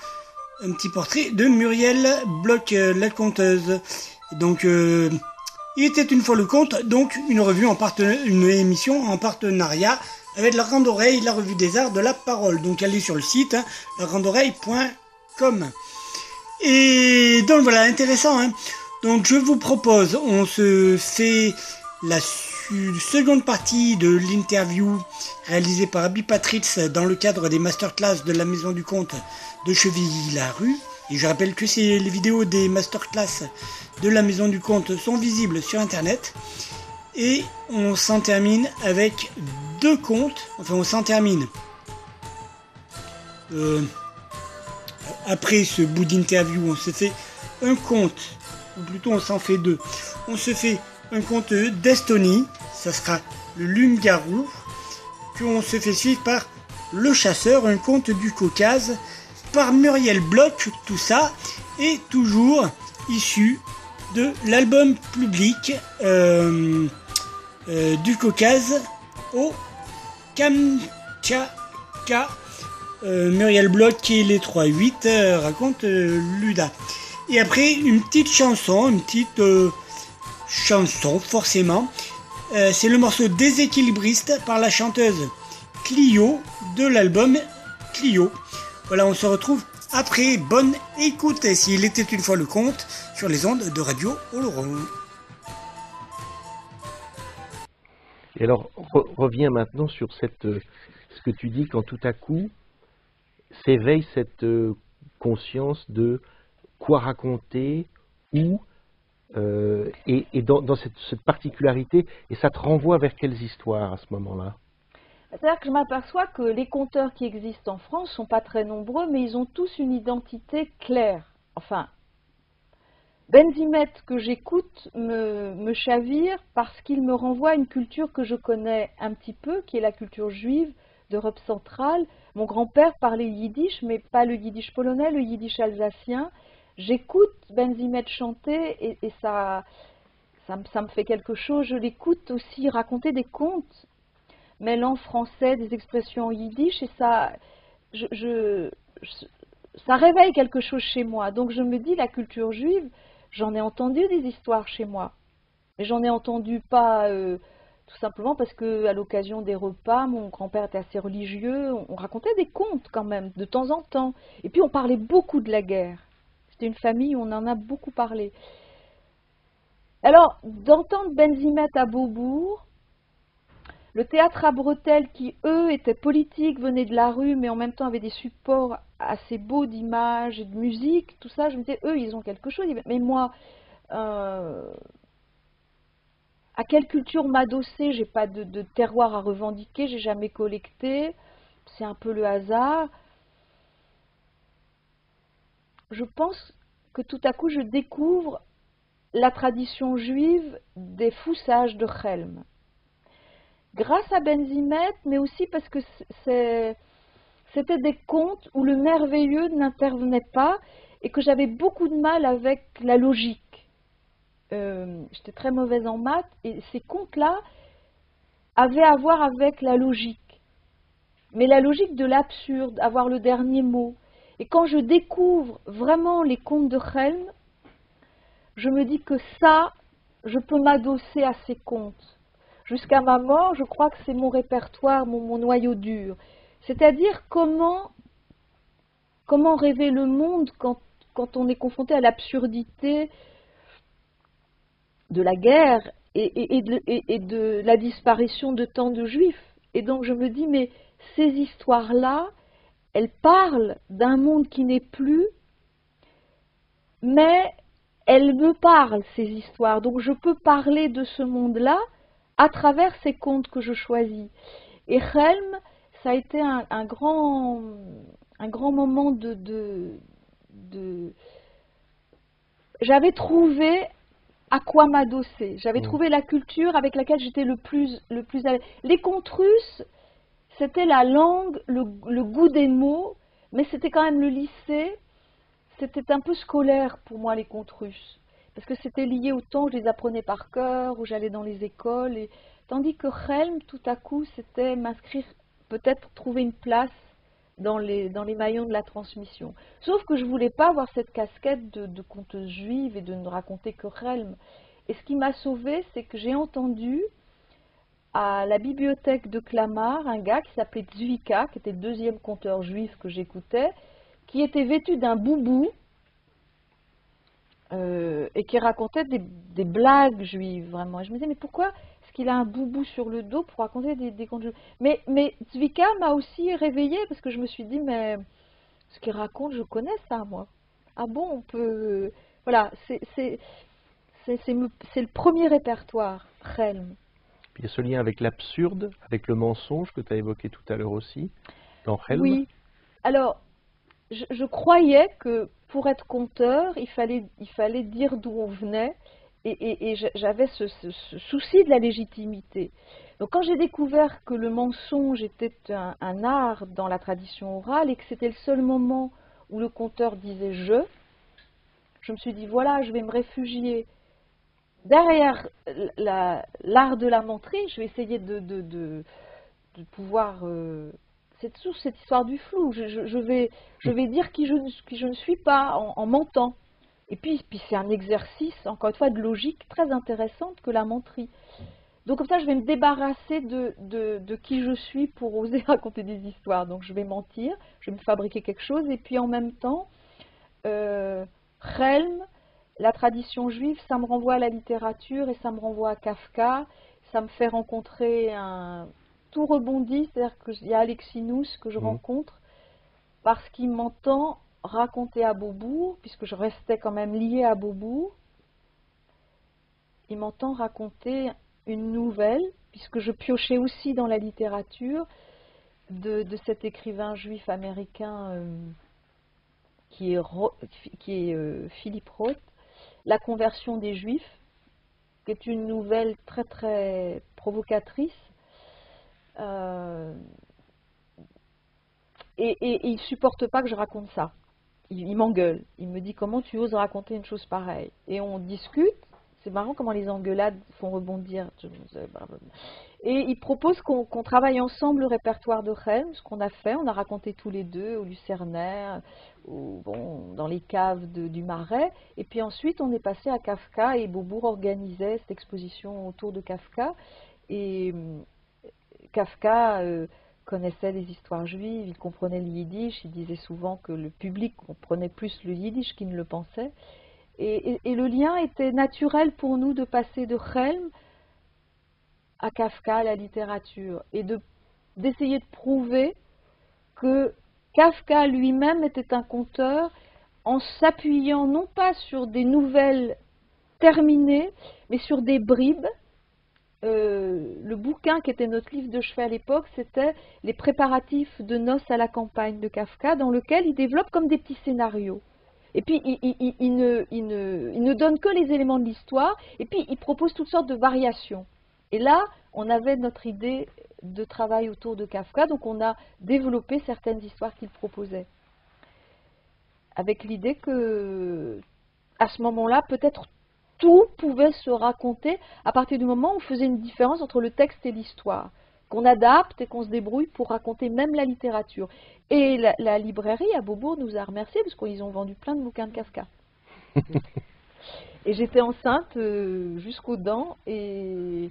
un petit portrait de Muriel Bloch, euh, la conteuse. Donc, euh, il était une fois le conte, donc une revue en une émission en partenariat avec la Grande Oreille, la revue des arts de la parole. Donc, allez sur le site, hein, lagrandeoreille.com. Et donc voilà, intéressant. Hein donc, je vous propose, on se fait la seconde partie de l'interview réalisée par Abby Patritz dans le cadre des masterclass de la Maison du Comte de Chevilly-la-Rue. Et je rappelle que les vidéos des masterclass de la Maison du Comte sont visibles sur Internet. Et on s'en termine avec deux contes. Enfin, on s'en termine. Euh, après ce bout d'interview, on se fait un conte, ou plutôt on s'en fait deux. On se fait un conte d'Estonie, ça sera le Lungarou, qu'on se fait suivre par Le Chasseur, un conte du Caucase, par Muriel Bloch, tout ça, et toujours issu de l'album public euh, euh, du Caucase au Kamtchatka. Euh, Muriel Bloch qui les 3-8 raconte Luda. Et après une petite chanson, une petite chanson, forcément. Euh, c'est le morceau Déséquilibriste par la chanteuse Clio de l'album Clio. Voilà, on se retrouve après. Bonne écoute. S'il était une fois le compte sur les ondes de Radio Oloron. Et alors, reviens maintenant sur cette, euh, ce que tu dis quand tout à coup s'éveille cette euh, conscience de quoi raconter, où, euh, et, dans, cette, particularité, et ça te renvoie vers quelles histoires à ce moment-là? C'est-à-dire que je m'aperçois que les conteurs qui existent en France sont pas très nombreux, mais ils ont tous une identité claire. Enfin, Benzimet que j'écoute me, me, chavire parce qu'il me renvoie à une culture que je connais un petit peu, qui est la culture juive d'Europe centrale. Mon grand-père parlait yiddish, mais pas le yiddish polonais, le yiddish alsacien. J'écoute Benzimet chanter et, ça, ça, me fait quelque chose. Je l'écoute aussi raconter des contes mêlant français, des expressions yiddish, et ça, je, ça réveille quelque chose chez moi. Donc je me dis, la culture juive, J'en ai entendu des histoires chez moi. Mais j'en ai entendu pas euh, tout simplement parce que à l'occasion des repas, mon grand-père était assez religieux, on, racontait des contes quand même, de temps en temps. Et puis on parlait beaucoup de la guerre. C'était une famille où on en a beaucoup parlé. Alors, d'entendre Benzimet à Beaubourg, le théâtre à bretelles, qui eux étaient politiques, venaient de la rue, mais en même temps avaient des supports assez beaux d'images et de musique, tout ça, je me disais, eux, ils ont quelque chose. Mais moi, euh, à quelle culture m'adosser? J'ai pas de, de, terroir à revendiquer, j'ai jamais collecté. C'est un peu le hasard. Je pense que tout à coup, je découvre la tradition juive des foussages de Chelm grâce à Benzimet, mais aussi parce que c'était des contes où le merveilleux n'intervenait pas et que j'avais beaucoup de mal avec la logique. Euh, j'étais très mauvaise en maths et ces contes-là avaient à voir avec la logique. Mais la logique de l'absurde, avoir le dernier mot. Et quand je découvre vraiment les contes de Helm, je me dis que ça, je peux m'adosser à ces contes jusqu'à ma mort, je crois que c'est mon répertoire, mon, noyau dur. C'est-à-dire comment, comment rêver le monde quand, quand on est confronté à l'absurdité de la guerre et, de, la disparition de tant de juifs. Et donc je me dis, mais ces histoires-là, elles parlent d'un monde qui n'est plus, mais elles me parlent, ces histoires. Donc je peux parler de ce monde-là à travers ces contes que je choisis. Et Helm, ça a été un, grand, un grand moment de... de, J'avais trouvé à quoi m'adosser. J'avais mmh. trouvé la culture avec laquelle j'étais le plus, le plus Les contes russes, c'était la langue, le, goût des mots, mais c'était quand même le lycée. C'était un peu scolaire pour moi, les contes russes parce que c'était lié au temps où je les apprenais par cœur, où j'allais dans les écoles, et tandis que Helm, tout à coup, c'était m'inscrire, peut-être trouver une place dans les, dans les maillons de la transmission. Sauf que je voulais pas avoir cette casquette de, de conteuse juive et de ne raconter que Helm. Et ce qui m'a sauvée, c'est que j'ai entendu à la bibliothèque de Clamart un gars qui s'appelait Zvika, qui était le deuxième conteur juif que j'écoutais, qui était vêtu d'un boubou euh, et qui racontait des, blagues juives, vraiment. Et je me disais, mais pourquoi est-ce qu'il a un boubou sur le dos pour raconter des, contes juifs? Mais, mais Zvika m'a aussi réveillée parce que je me suis dit, mais ce qu'il raconte, je connais ça, moi. Ah bon, on peut... Voilà, c'est le premier répertoire, Helm. Il y a ce lien avec l'absurde, avec le mensonge que tu as évoqué tout à l'heure aussi, dans Helm. Oui. Alors, je, croyais que pour être conteur, il fallait, il fallait dire d'où on venait, et, j'avais ce, souci de la légitimité. Donc quand j'ai découvert que le mensonge était un, art dans la tradition orale et que c'était le seul moment où le conteur disait je, je me suis dit voilà, je vais me réfugier derrière l'art de la menterie, je vais essayer de, pouvoir euh, c'est toujours cette histoire du flou. Je, vais, je vais dire qui je, qui je ne suis pas en, mentant. Et puis, puis c'est un exercice, encore une fois, de logique très intéressante que la menterie. Donc comme ça, je vais me débarrasser de, de, qui je suis pour oser raconter des histoires. Donc je vais mentir, je vais me fabriquer quelque chose, et puis en même temps, euh, Helm, la tradition juive, ça me renvoie à la littérature et ça me renvoie à Kafka. Ça me fait rencontrer un tout rebondi, c'est-à-dire qu'il y a Alexinous que je mmh. rencontre parce qu'il m'entend raconter à Beaubourg, puisque je restais quand même liée à Beaubourg. Il m'entend raconter une nouvelle, puisque je piochais aussi dans la littérature de, cet écrivain juif américain euh, qui est, qui est euh, Philippe Roth, La conversion des juifs, qui est une nouvelle très très provocatrice. Euh, et, il supporte pas que je raconte ça. il m'engueule. Il me dit comment tu oses raconter une chose pareille? Et on discute. C'est marrant comment les engueulades font rebondir. Et il propose qu'on travaille ensemble le répertoire de Helm, ce qu'on a fait. On a raconté tous les deux au Lucernaire, dans les caves du Marais. Et puis ensuite, on est passé à Kafka et Beaubourg organisait cette exposition autour de Kafka. Et euh, Kafka euh, connaissait les histoires juives, il comprenait le yiddish, il disait souvent que le public comprenait plus le yiddish qu'il ne le pensait. Et, le lien était naturel pour nous de passer de Helm à Kafka, à la littérature, et d'essayer de, prouver que Kafka lui-même était un conteur en s'appuyant non pas sur des nouvelles terminées, mais sur des bribes. Euh, le bouquin qui était notre livre de chevet à l'époque, c'était Les préparatifs de noces à la campagne de Kafka, dans lequel il développe comme des petits scénarios. Et puis, il, ne, donne que les éléments de l'histoire, et puis il propose toutes sortes de variations. Et là, on avait notre idée de travail autour de Kafka, donc on a développé certaines histoires qu'il proposait. Avec l'idée que, à ce moment-là, peut-être tout pouvait se raconter à partir du moment où on faisait une différence entre le texte et l'histoire qu'on adapte et qu'on se débrouille pour raconter même la littérature. Et la, librairie à Beaubourg nous a remerciés parce qu'ils ont vendu plein de bouquins de Kafka. et j'étais enceinte euh, jusqu'aux dents et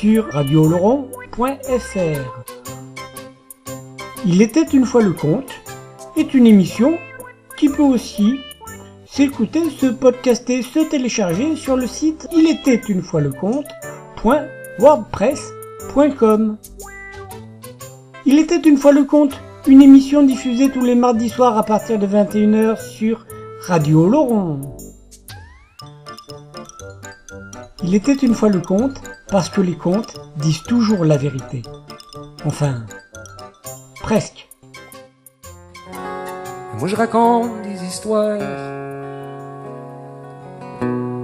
sur radioloron.fr. Il était une fois le conte est une émission qui peut aussi s'écouter, se podcaster, se télécharger sur le site il était une fois le conte.wordpress.com il était une fois le conte, une émission diffusée tous les mardis soirs à partir de 21h sur Radio Laurent. Il était une fois le conte parce que les contes disent toujours la vérité. Enfin, presque. Moi je raconte des histoires,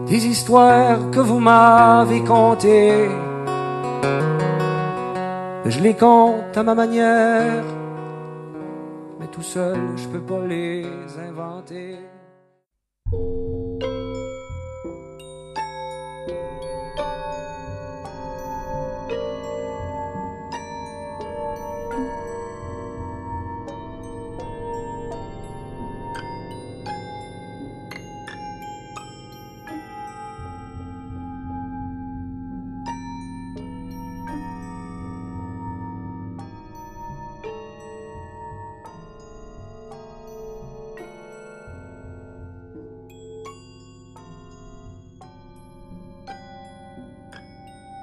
des histoires que vous m'avez contées je les compte à ma manière, mais tout seul, je peux pas les inventer.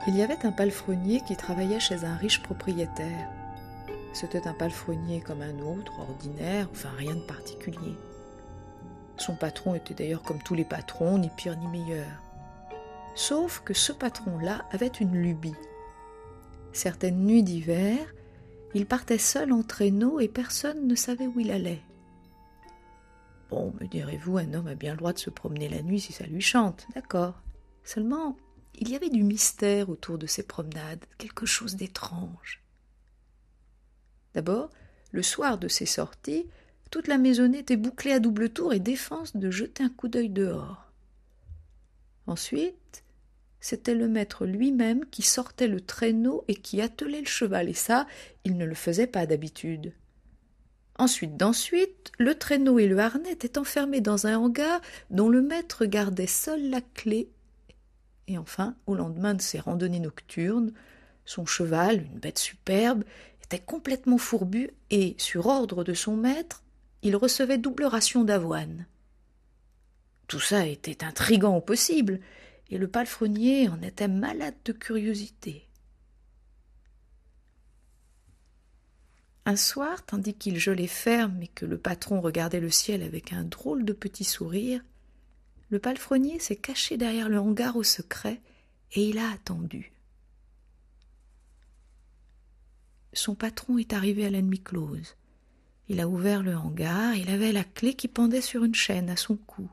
Il y avait un palefrenier qui travaillait chez un riche propriétaire. C'était un palefrenier comme un autre, ordinaire, enfin rien de particulier. Son patron était d'ailleurs comme tous les patrons, ni pire ni meilleur. Sauf que ce patron-là avait une lubie. Certaines nuits d'hiver, il partait seul en traîneau et personne ne savait où il allait. Bon, me direz-vous, un homme a bien le droit de se promener la nuit si ça lui chante, d'accord. Seulement, il y avait du mystère autour de ces promenades, quelque chose d'étrange. D'abord, le soir de ces sorties, toute la maisonnée était bouclée à double tour et défense de jeter un coup d'œil dehors. Ensuite, c'était le maître lui-même qui sortait le traîneau et qui attelait le cheval, et ça, il ne le faisait pas d'habitude. Ensuite d'ensuite, le traîneau et le harnais étaient enfermés dans un hangar dont le maître gardait seul la clé. Et enfin, au lendemain de ses randonnées nocturnes, son cheval, une bête superbe, était complètement fourbu et, sur ordre de son maître, il recevait double ration d'avoine. Tout ça était intrigant au possible, et le palefrenier en était malade de curiosité. Un soir, tandis qu'il gelait ferme et que le patron regardait le ciel avec un drôle de petit sourire, le palefrenier s'est caché derrière le hangar au secret et il a attendu. Son patron est arrivé à la nuit close. Il a ouvert le hangar, il avait la clé qui pendait sur une chaîne à son cou.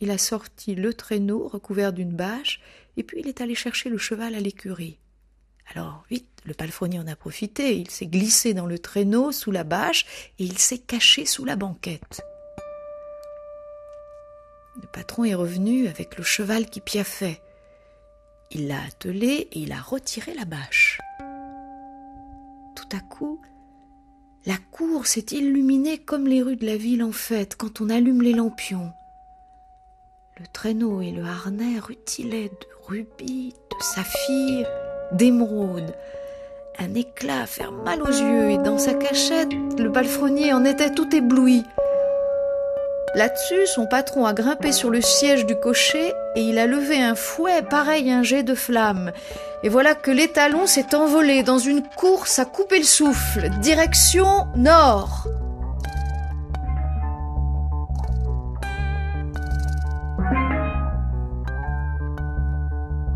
Il a sorti le traîneau recouvert d'une bâche, et puis il est allé chercher le cheval à l'écurie. Alors, vite, le palefrenier en a profité, il s'est glissé dans le traîneau sous la bâche et il s'est caché sous la banquette. Le patron est revenu avec le cheval qui piaffait. Il l'a attelé et il a retiré la bâche. Tout à coup, la cour s'est illuminée comme les rues de la ville en fête quand on allume les lampions. Le traîneau et le harnais rutilaient de rubis, de saphirs, d'émeraude. Un éclat faire mal aux yeux et dans sa cachette, le palefrenier en était tout ébloui. Là-dessus, son patron a grimpé sur le siège du cocher et il a levé un fouet pareil à un jet de flamme. Et voilà que l'étalon s'est envolé dans une course à couper le souffle, direction nord.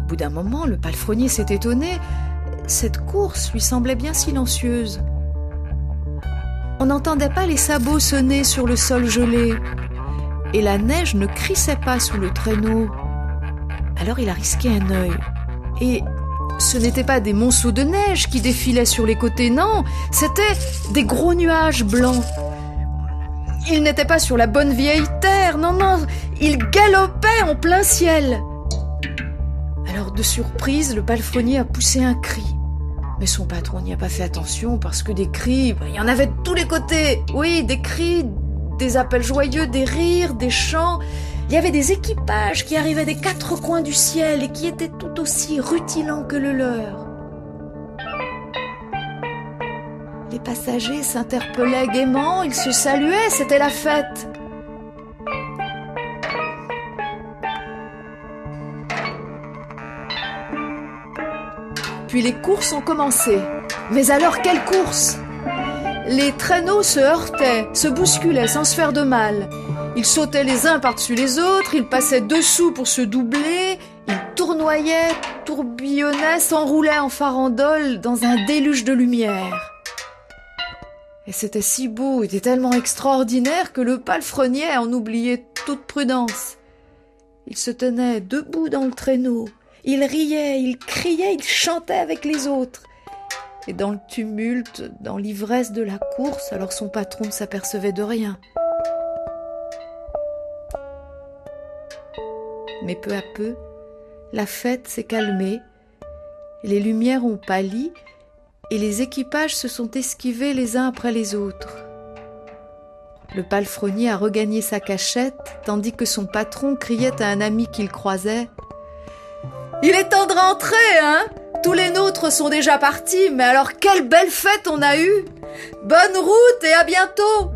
Au bout d'un moment, le palefrenier s'est étonné. Cette course lui semblait bien silencieuse. On n'entendait pas les sabots sonner sur le sol gelé, et la neige ne crissait pas sous le traîneau. Alors il a risqué un œil. Et ce n'étaient pas des monceaux de neige qui défilaient sur les côtés, non, c'étaient des gros nuages blancs. Il n'était pas sur la bonne vieille terre, non, non, il galopait en plein ciel. Alors de surprise, le palefrenier a poussé un cri. Son patron n'y a pas fait attention parce que des cris, ben, il y en avait de tous les côtés. Oui, des cris, des appels joyeux, des rires, des chants. Il y avait des équipages qui arrivaient des quatre coins du ciel et qui étaient tout aussi rutilants que le leur. Les passagers s'interpellaient gaiement, ils se saluaient, c'était la fête. Puis les courses ont commencé. Mais alors quelle course? Les traîneaux se heurtaient, se bousculaient sans se faire de mal. Ils sautaient les uns par-dessus les autres, ils passaient dessous pour se doubler, ils tournoyaient, tourbillonnaient, s'enroulaient en farandole dans un déluge de lumière. Et c'était si beau, était tellement extraordinaire que le palefrenier en oubliait toute prudence. Il se tenait debout dans le traîneau, il riait, il criait, il chantait avec les autres. Et dans le tumulte, dans l'ivresse de la course, alors son patron ne s'apercevait de rien. Mais peu à peu, la fête s'est calmée, les lumières ont pâli, et les équipages se sont esquivés les uns après les autres. Le palefrenier a regagné sa cachette, tandis que son patron criait à un ami qu'il croisait il est temps de rentrer, hein Tous les nôtres sont déjà partis, mais alors quelle belle fête on a eue Bonne route et à bientôt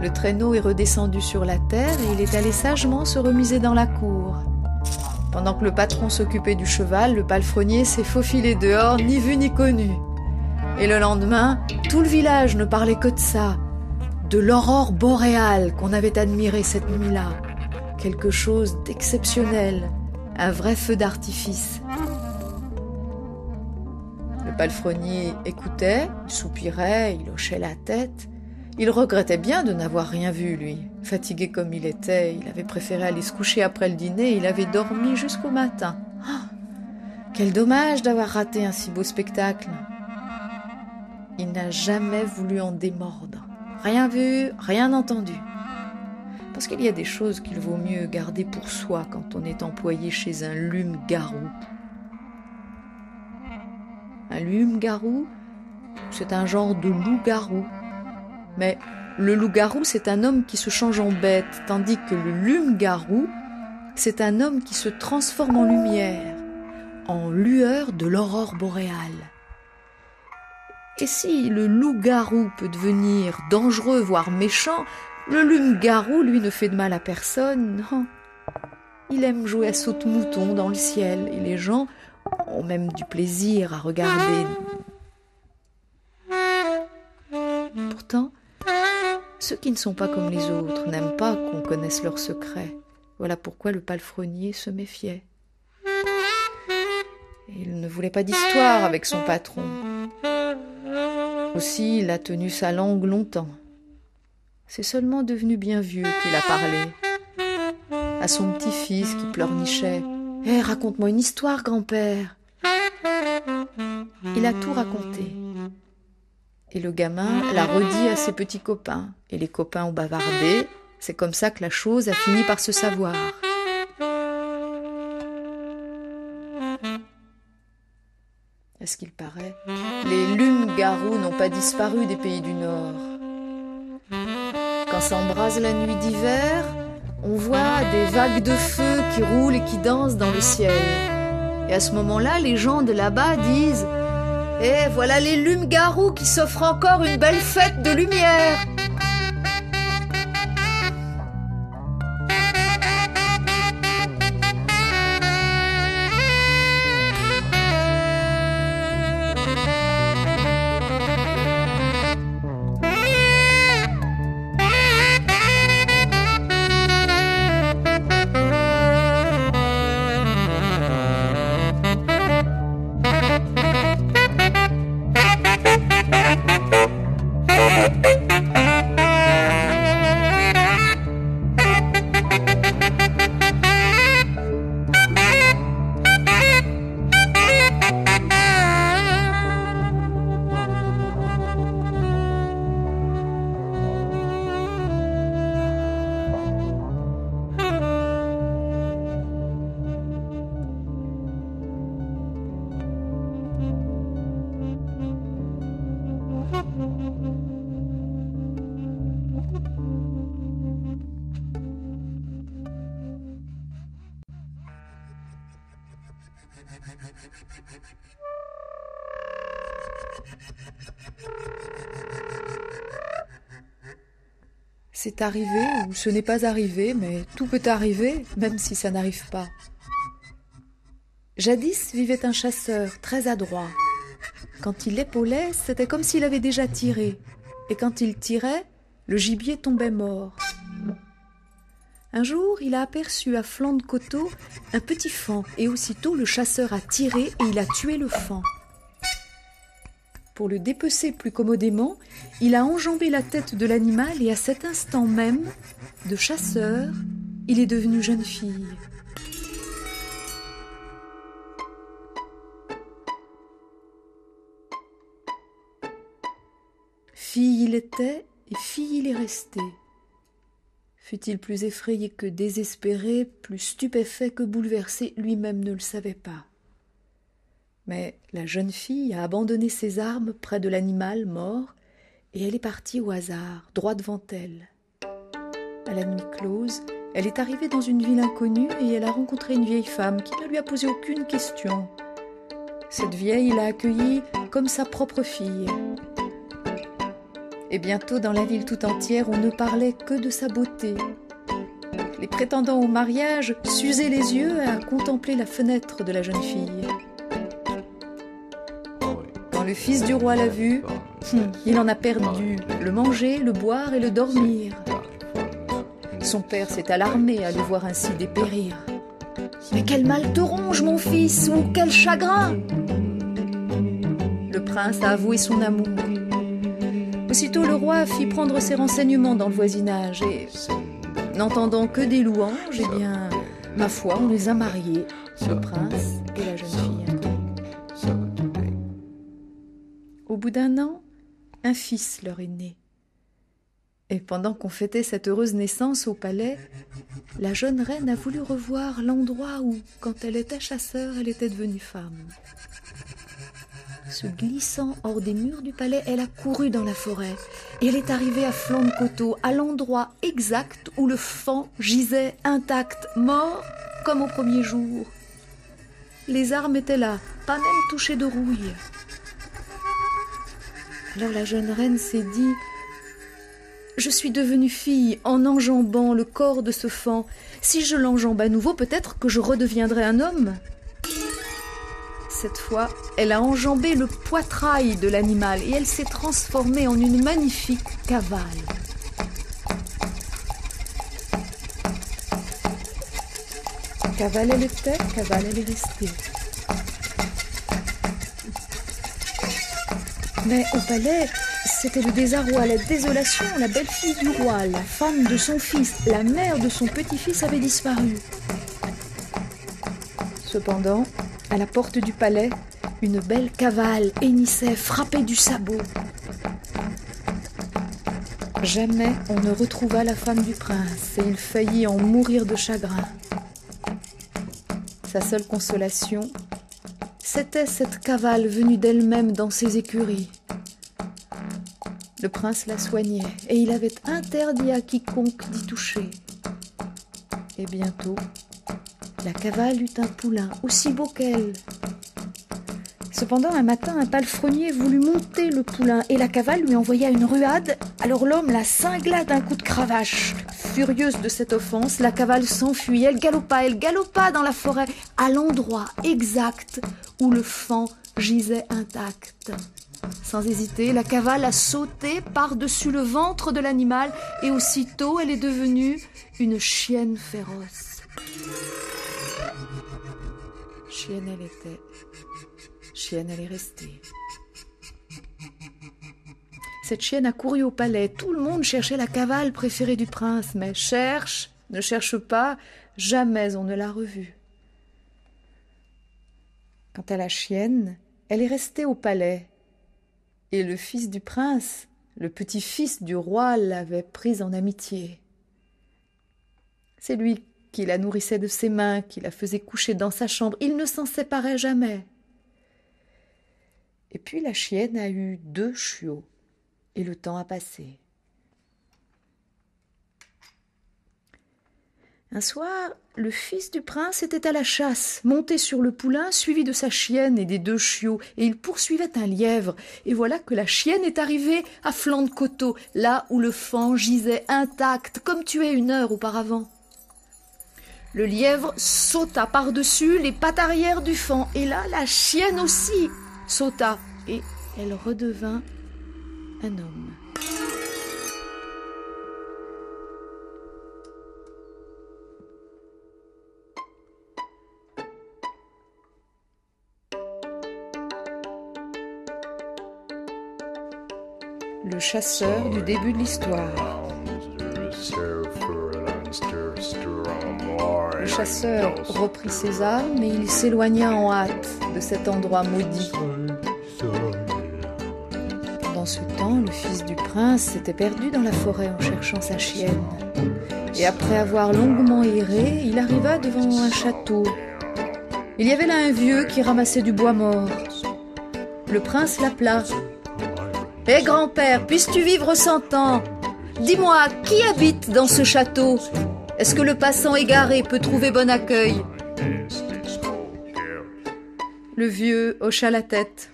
Le traîneau est redescendu sur la terre et il est allé sagement se remiser dans la cour. Pendant que le patron s'occupait du cheval, le palefrenier s'est faufilé dehors, ni vu ni connu. Et le lendemain, tout le village ne parlait que de ça, de l'aurore boréale qu'on avait admirée cette nuit-là. Quelque chose d'exceptionnel, un vrai feu d'artifice. Le palefrenier écoutait, il soupirait, il hochait la tête. Il regrettait bien de n'avoir rien vu, lui. Fatigué comme il était, il avait préféré aller se coucher après le dîner il avait dormi jusqu'au matin. Ah, quel dommage d'avoir raté un si beau spectacle. Il n'a jamais voulu en démordre. Rien vu, rien entendu. Parce qu'il y a des choses qu'il vaut mieux garder pour soi quand on est employé chez un lume-garou. Un lume-garou, c'est un genre de loup-garou mais le loup-garou, c'est un homme qui se change en bête, tandis que le lume-garou, c'est un homme qui se transforme en lumière, en lueur de l'aurore boréale. Et si le loup-garou peut devenir dangereux, voire méchant, le lume-garou, lui, ne fait de mal à personne. Non. Il aime jouer à saute-mouton dans le ciel, et les gens ont même du plaisir à regarder. Pourtant, ceux qui ne sont pas comme les autres n'aiment pas qu'on connaisse leurs secrets. Voilà pourquoi le palefrenier se méfiait. Il ne voulait pas d'histoire avec son patron. Aussi, il a tenu sa langue longtemps. C'est seulement devenu bien vieux qu'il a parlé. À son petit-fils qui pleurnichait. Hé, raconte-moi une histoire, grand-père. Il a tout raconté. Et le gamin l'a redit à ses petits copains. Et les copains ont bavardé. C'est comme ça que la chose a fini par se savoir. Est ce qu'il paraît, les lumes-garous n'ont pas disparu des pays du Nord. Quand s'embrase la nuit d'hiver, on voit des vagues de feu qui roulent et qui dansent dans le ciel. Et à ce moment-là, les gens de là-bas disent et voilà les lumes-garous qui s'offrent encore une belle fête de lumière. C'est arrivé ou ce n'est pas arrivé, mais tout peut arriver, même si ça n'arrive pas. Jadis vivait un chasseur très adroit. Quand il épaulait, c'était comme s'il avait déjà tiré, et quand il tirait, le gibier tombait mort. Un jour, il a aperçu à flanc de coteau un petit faon, et aussitôt le chasseur a tiré et il a tué le faon. Pour le dépecer plus commodément, il a enjambé la tête de l'animal et à cet instant même, de chasseur, il est devenu jeune fille. Fille il était et fille il est resté. Fut-il plus effrayé que désespéré, plus stupéfait que bouleversé, lui-même ne le savait pas. Mais la jeune fille a abandonné ses armes près de l'animal mort, et elle est partie au hasard, droit devant elle. À la nuit close, elle est arrivée dans une ville inconnue et elle a rencontré une vieille femme qui ne lui a posé aucune question. Cette vieille l'a accueillie comme sa propre fille. Et bientôt dans la ville tout entière, on ne parlait que de sa beauté. Les prétendants au mariage s'usaient les yeux à contempler la fenêtre de la jeune fille le fils du roi l'a vu, hum, il en a perdu le manger, le boire et le dormir. Son père s'est alarmé à le voir ainsi dépérir. Mais quel mal te ronge, mon fils, ou quel chagrin Le prince a avoué son amour. Aussitôt le roi fit prendre ses renseignements dans le voisinage et, n'entendant que des louanges, eh bien, ma foi, on les a mariés, le prince et la jeune fille d'un an, un fils leur est né. Et pendant qu'on fêtait cette heureuse naissance au palais, la jeune reine a voulu revoir l'endroit où, quand elle était chasseur, elle était devenue femme. Se glissant hors des murs du palais, elle a couru dans la forêt et elle est arrivée à flanc de coteau, à l'endroit exact où le fan gisait intact, mort comme au premier jour. Les armes étaient là, pas même touchées de rouille. Alors la jeune reine s'est dit Je suis devenue fille en enjambant le corps de ce fan. Si je l'enjambe à nouveau, peut-être que je redeviendrai un homme cette fois, elle a enjambé le poitrail de l'animal et elle s'est transformée en une magnifique cavale. Cavale elle était, cavale elle est restée. Mais au palais, c'était le désarroi, la désolation. La belle-fille du roi, la femme de son fils, la mère de son petit-fils avait disparu. Cependant, à la porte du palais, une belle cavale hennissait, frappée du sabot. Jamais on ne retrouva la femme du prince et il faillit en mourir de chagrin. Sa seule consolation, c'était cette cavale venue d'elle-même dans ses écuries. Le prince la soignait et il avait interdit à quiconque d'y toucher. Et bientôt, la cavale eut un poulain aussi beau qu'elle. Cependant, un matin, un palefrenier voulut monter le poulain et la cavale lui envoya une ruade. Alors l'homme la cingla d'un coup de cravache. Furieuse de cette offense, la cavale s'enfuit. Elle galopa, elle galopa dans la forêt, à l'endroit exact où le fan gisait intact. Sans hésiter, la cavale a sauté par-dessus le ventre de l'animal et aussitôt elle est devenue une chienne féroce. Chienne elle était, chienne elle est restée. Cette chienne a couru au palais. Tout le monde cherchait la cavale préférée du prince, mais cherche, ne cherche pas, jamais on ne l'a revue. Quant à la chienne, elle est restée au palais. Et le fils du prince, le petit-fils du roi, l'avait prise en amitié. C'est lui qui la nourrissait de ses mains, qui la faisait coucher dans sa chambre. Il ne s'en séparait jamais. Et puis la chienne a eu deux chiots, et le temps a passé. Un soir, le fils du prince était à la chasse, monté sur le poulain, suivi de sa chienne et des deux chiots, et il poursuivait un lièvre. Et voilà que la chienne est arrivée à flanc de coteau, là où le fan gisait intact, comme tué une heure auparavant. Le lièvre sauta par-dessus les pattes arrière du fan, et là la chienne aussi sauta, et elle redevint un homme. Le chasseur du début de l'histoire. Le chasseur reprit ses armes et il s'éloigna en hâte de cet endroit maudit. Le fils du prince s'était perdu dans la forêt en cherchant sa chienne. Et après avoir longuement erré, il arriva devant un château. Il y avait là un vieux qui ramassait du bois mort. Le prince l'appela. Hé grand-père, puisses-tu vivre cent ans? Dis-moi, qui habite dans ce château? Est-ce que le passant égaré peut trouver bon accueil Le vieux hocha la tête.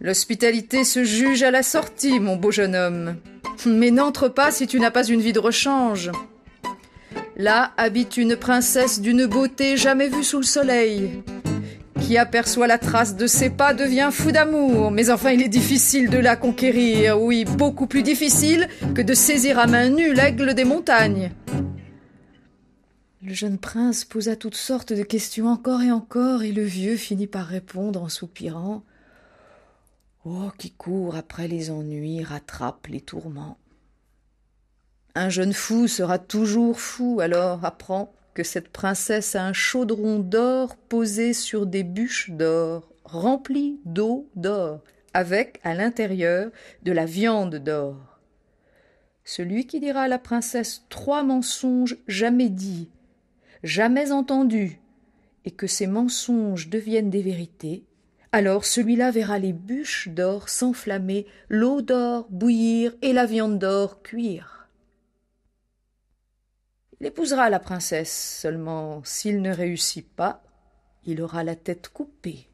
L'hospitalité se juge à la sortie, mon beau jeune homme. Mais n'entre pas si tu n'as pas une vie de rechange. Là habite une princesse d'une beauté jamais vue sous le soleil. Qui aperçoit la trace de ses pas devient fou d'amour, mais enfin il est difficile de la conquérir, oui, beaucoup plus difficile que de saisir à main nue l'aigle des montagnes. Le jeune prince posa toutes sortes de questions encore et encore, et le vieux finit par répondre en soupirant. Oh, qui court après les ennuis, rattrape les tourments. Un jeune fou sera toujours fou, alors apprends que cette princesse a un chaudron d'or posé sur des bûches d'or, remplies d'eau d'or, avec à l'intérieur de la viande d'or. Celui qui dira à la princesse trois mensonges jamais dits, jamais entendus, et que ces mensonges deviennent des vérités, alors celui-là verra les bûches d'or s'enflammer, l'eau d'or bouillir et la viande d'or cuire. Il épousera la princesse, seulement s'il ne réussit pas, il aura la tête coupée.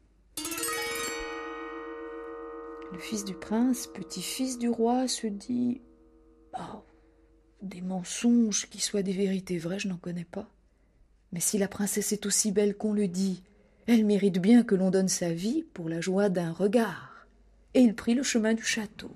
Le fils du prince, petit-fils du roi, se dit Oh, des mensonges qui soient des vérités vraies, je n'en connais pas. Mais si la princesse est aussi belle qu'on le dit, elle mérite bien que l'on donne sa vie pour la joie d'un regard. Et il prit le chemin du château.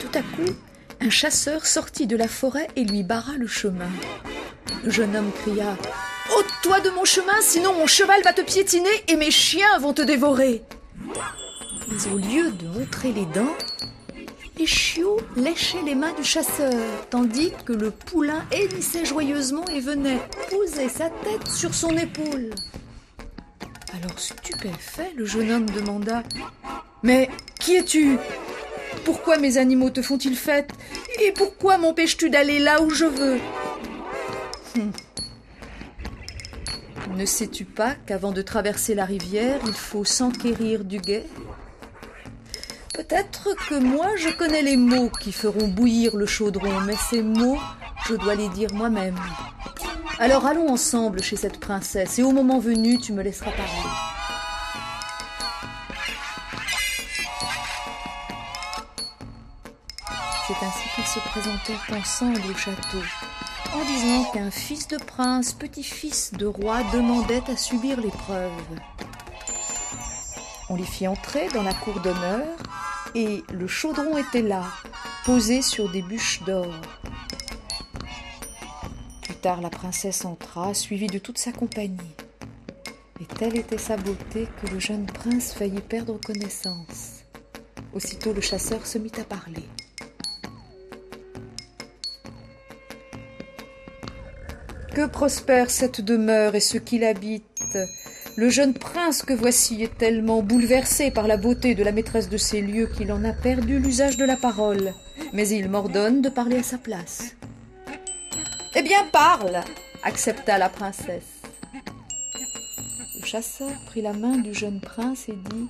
Tout à coup, un chasseur sortit de la forêt et lui barra le chemin. Le jeune homme cria Ôte-toi de mon chemin, sinon mon cheval va te piétiner et mes chiens vont te dévorer. Mais au lieu de montrer les dents, les chiots léchaient les mains du chasseur, tandis que le poulain hennissait joyeusement et venait poser sa tête sur son épaule. Alors stupéfait, le jeune homme demanda Mais qui es-tu? Pourquoi mes animaux te font-ils fête? Et pourquoi m'empêches-tu d'aller là où je veux? Hum. Ne sais-tu pas qu'avant de traverser la rivière, il faut s'enquérir du guet? Peut-être que moi je connais les mots qui feront bouillir le chaudron, mais ces mots, je dois les dire moi-même. Alors allons ensemble chez cette princesse, et au moment venu, tu me laisseras parler. C'est ainsi qu'ils se présentèrent ensemble au château, en disant qu'un fils de prince, petit-fils de roi, demandait à subir l'épreuve. On les fit entrer dans la cour d'honneur, et le chaudron était là, posé sur des bûches d'or. Plus tard, la princesse entra, suivie de toute sa compagnie. Et telle était sa beauté que le jeune prince faillit perdre connaissance. Aussitôt le chasseur se mit à parler. Que prospère cette demeure et ce qui l'habite. Le jeune prince que voici est tellement bouleversé par la beauté de la maîtresse de ces lieux qu'il en a perdu l'usage de la parole. Mais il m'ordonne de parler à sa place. Eh bien, parle accepta la princesse. Le chasseur prit la main du jeune prince et dit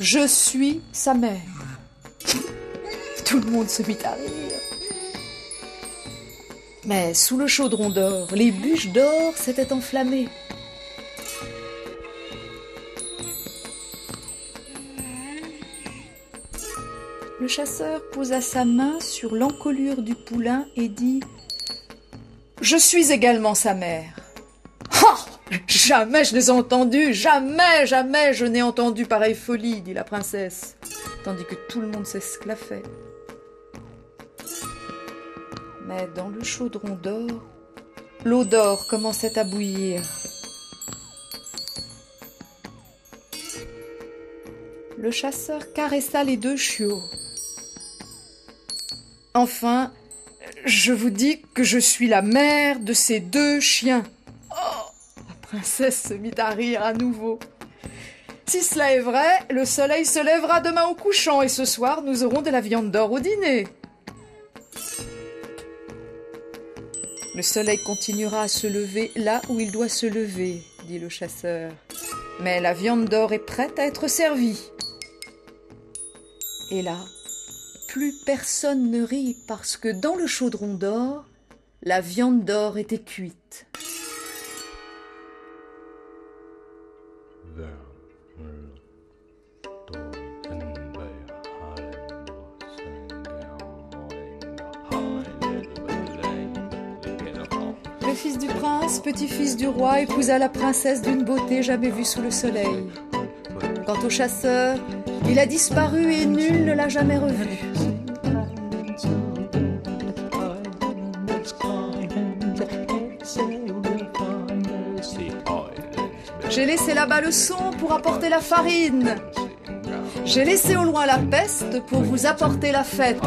Je suis sa mère. Tout le monde se mit à rire. Mais sous le chaudron d'or, les bûches d'or s'étaient enflammées. Le chasseur posa sa main sur l'encolure du poulain et dit Je suis également sa mère. Ah Jamais je n'ai entendu, jamais, jamais je n'ai entendu pareille folie, dit la princesse, tandis que tout le monde s'esclaffait. Mais dans le chaudron d'or, l'eau d'or commençait à bouillir. Le chasseur caressa les deux chiots. Enfin, je vous dis que je suis la mère de ces deux chiens. Oh La princesse se mit à rire à nouveau. Si cela est vrai, le soleil se lèvera demain au couchant et ce soir nous aurons de la viande d'or au dîner. Le soleil continuera à se lever là où il doit se lever, dit le chasseur. Mais la viande d'or est prête à être servie. Et là, plus personne ne rit parce que dans le chaudron d'or, la viande d'or était cuite. Fils du prince, petit-fils du roi, épousa la princesse d'une beauté jamais vue sous le soleil. Quant au chasseur, il a disparu et nul ne l'a jamais revu. J'ai laissé là-bas le son pour apporter la farine. J'ai laissé au loin la peste pour vous apporter la fête.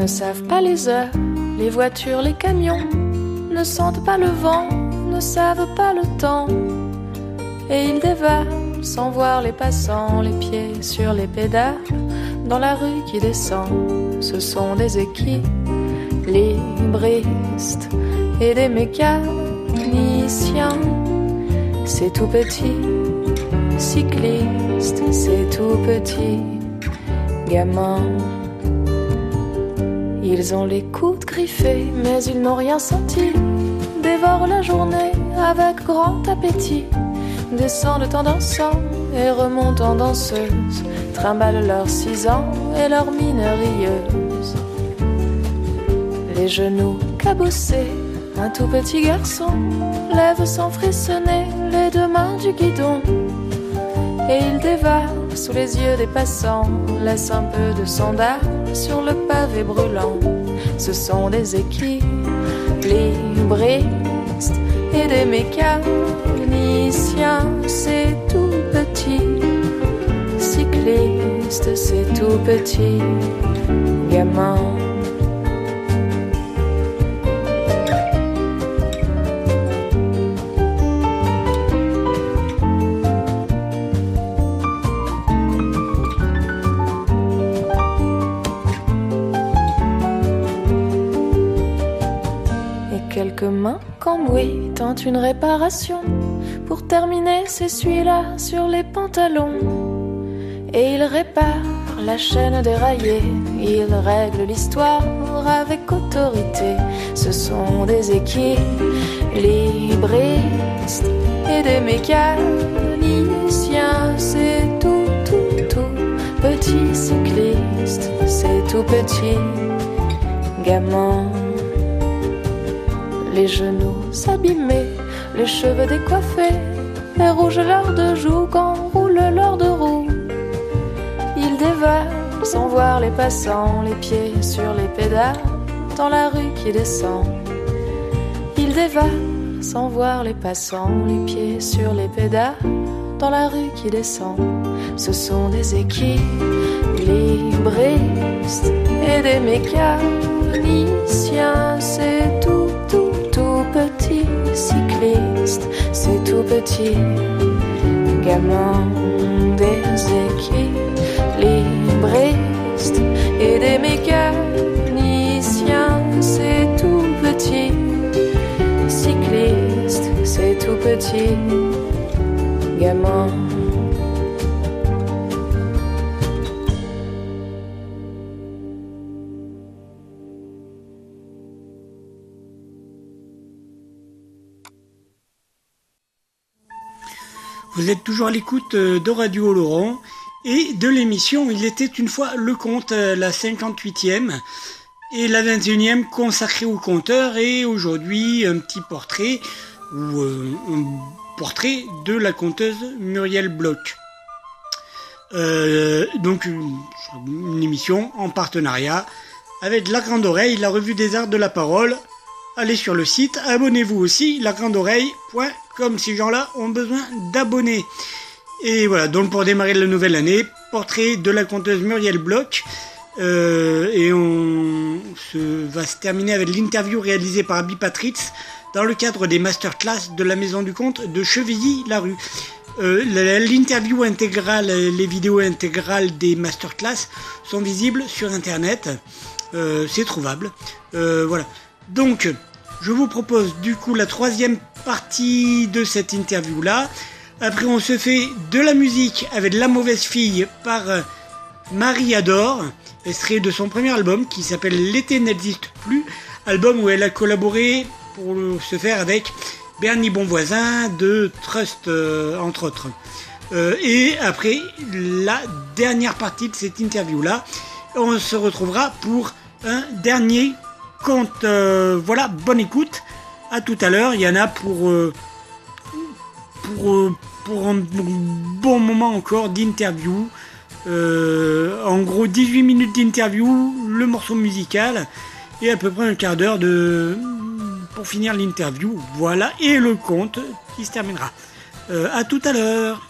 Ne savent pas les heures, les voitures, les camions, ne sentent pas le vent, ne savent pas le temps. Et ils dévalent sans voir les passants, les pieds sur les pédales, dans la rue qui descend. Ce sont des équipes, libristes et des mécaniciens. C'est tout petit, cycliste, c'est tout petit, gamin. Ils ont les coudes griffés, mais ils n'ont rien senti. Dévorent la journée avec grand appétit. Descendent en dansant et remontent en danseuse. Trimballent leurs six ans et leurs mine rieuse. Les genoux cabossés, un tout petit garçon lève sans frissonner les deux mains du guidon. Et il dévale sous les yeux des passants, laisse un peu de sandales sur le pavé brûlant. Ce sont des équipes libristes et des mécaniciens, c'est tout petit. Cycliste, c'est tout petit. Gamin. Une réparation. Pour terminer, s'essuie là sur les pantalons. Et il répare la chaîne déraillée. Il règle l'histoire avec autorité. Ce sont des équipes libristes et des mécaniciens. C'est tout, tout, tout petit cycliste. C'est tout petit gamin les genoux abîmés, les cheveux décoiffés, les rouges leurs de joues quand roule leur de roue. Ils dévalent sans voir les passants, les pieds sur les pédales, dans la rue qui descend. Ils dévalent sans voir les passants, les pieds sur les pédales, dans la rue qui descend. Ce sont des équipes libristes et des mécaniciens, cycliste, c'est tout petit gamin des équipes libristes et des mécaniciens, c'est tout petit cycliste, c'est tout petit gamin. Toujours à l'écoute euh, de Radio Laurent et de l'émission Il était une fois le conte, euh, la 58e et la 21e consacrée au conteur et aujourd'hui un petit portrait ou euh, un portrait de la conteuse Muriel Bloch. Donc une émission en partenariat avec La Grande Oreille, la revue des arts de la parole. Allez sur le site, abonnez-vous aussi, lagrandeoreille.com. Ces gens-là ont besoin d'abonnés. Et voilà, donc pour démarrer la nouvelle année, portrait de la conteuse Muriel Bloch. Euh, et on se, va se terminer avec l'interview réalisée par Abby Patritz dans le cadre des masterclass de la Maison du Conte de Chevilly-la-Rue. Euh, L'interview intégrale, les vidéos intégrales des masterclass sont visibles sur internet. Euh, C'est trouvable. Euh, voilà. Donc, je vous propose du coup la troisième partie de cette interview là. Après, on se fait de la musique avec La Mauvaise Fille par euh, Marie Adore, extrait de son premier album qui s'appelle L'été n'existe plus, album où elle a collaboré pour se faire avec Bernie Bonvoisin de Trust, euh, entre autres. Euh, et après, la dernière partie de cette interview-là, on se retrouvera pour un dernier compte. Euh, voilà, bonne écoute. À tout à l'heure. Il y en a pour, un bon moment encore d'interview. Euh, en gros, 18 minutes d'interview, le morceau musical et à peu près un quart d'heure de pour finir l'interview. Voilà, et le compte qui se terminera. Euh, à tout à l'heure.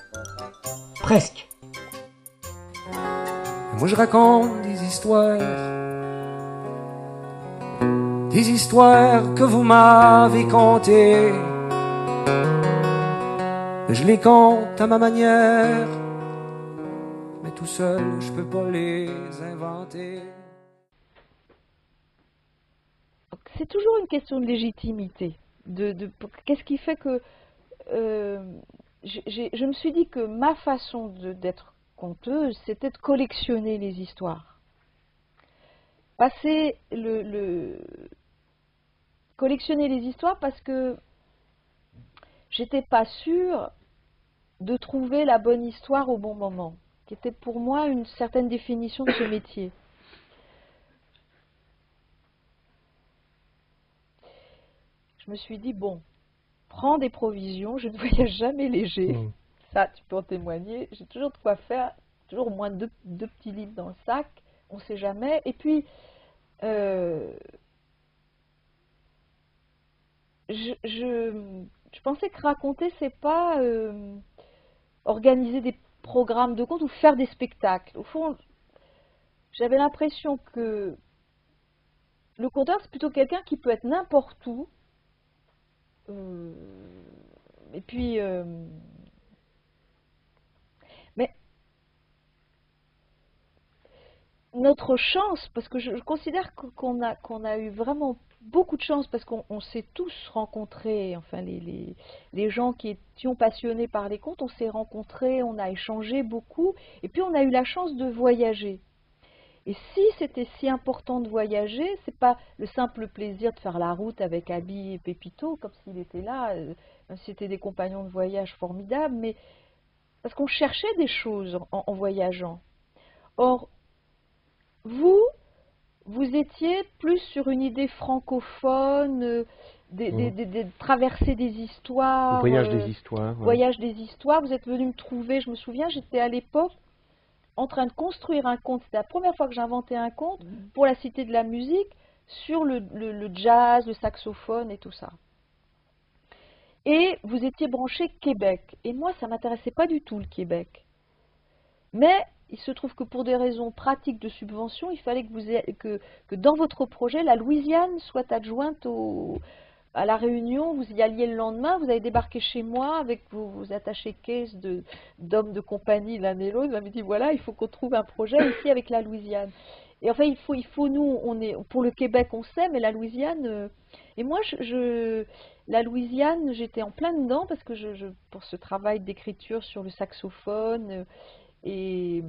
presque. Moi je raconte des histoires, des histoires que vous m'avez contées. Je les compte à ma manière, mais tout seul je peux pas les inventer. C'est toujours une question de légitimité. De, de- Qu'est-ce qui fait que euh, je me suis dit que ma façon d'être conteuse, c'était de collectionner les histoires. Passer le, le- collectionner les histoires parce que j'étais pas sûre de trouver la bonne histoire au bon moment, qui était pour moi une certaine définition de ce métier. Je me suis dit, bon, prends des provisions, je ne voyage jamais léger. Mm. Ça, tu peux en témoigner. J'ai toujours de quoi faire, toujours au moins deux, deux petits livres dans le sac, on ne sait jamais. Et puis, euh, je, je, je pensais que raconter, c'est pas euh, organiser des programmes de contes ou faire des spectacles. Au fond, j'avais l'impression que le conteur, c'est plutôt quelqu'un qui peut être n'importe où. Euh, et puis, euh, mais notre chance, parce que je, considère qu'on a, qu'on a eu vraiment beaucoup de chance, parce qu'on on s'est tous rencontrés, enfin les, les, les gens qui étions passionnés par les contes, on s'est rencontrés, on a échangé beaucoup, et puis on a eu la chance de voyager. Et si c'était si important de voyager, c'est pas le simple plaisir de faire la route avec Abby et Pépito, comme s'il était là, euh, même si c'était des compagnons de voyage formidables, mais parce qu'on cherchait des choses en, en voyageant. Or, vous, vous étiez plus sur une idée francophone, euh, des, des, Mm. des- des- de traverser des histoires, Le voyage euh, des histoires. ouais. voyage des histoires. Vous êtes venu me trouver, je me souviens, j'étais à l'époque en train de construire un conte. C'était la première fois que j'inventais un conte pour la Cité de la musique sur le, le- le jazz, le saxophone et tout ça. Et vous étiez branché Québec. Et moi, ça m'intéressait pas du tout le Québec. Mais il se trouve que pour des raisons pratiques de subvention, il fallait que, vous ayez- que, que dans votre projet, la Louisiane soit adjointe au, à la réunion, vous y alliez le lendemain, vous avez débarqué chez moi avec vos, attachés caisses d'hommes de, compagnie l'un et l'autre, vous m'avez dit voilà, il faut qu'on trouve un projet ici avec la Louisiane. Et enfin, il faut, il faut nous, on est, pour le Québec, on sait, mais la Louisiane, euh, Et moi, je, je- la Louisiane, j'étais en plein dedans parce que je, je- pour ce travail d'écriture sur le saxophone euh, et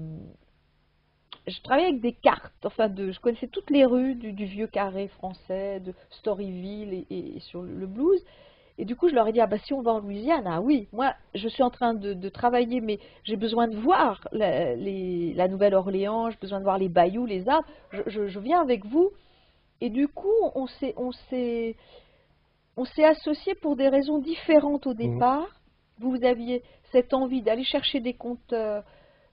je travaillais avec des cartes. Enfin, de, je connaissais toutes les rues du, du vieux carré français, de Storyville et, et- et sur le, le blues. Et du coup, je leur ai dit, ah bah si on va en Louisiane, ah oui, moi, je suis en train de, de travailler, mais j'ai besoin de voir la, Nouvelle-Orléans, j'ai besoin de voir les bayous, les arbres. Je, je- je viens avec vous. Et du coup, on s'est, on s'est, on s'est associés pour des raisons différentes au départ. Vous, vous aviez cette envie d'aller chercher des conteurs,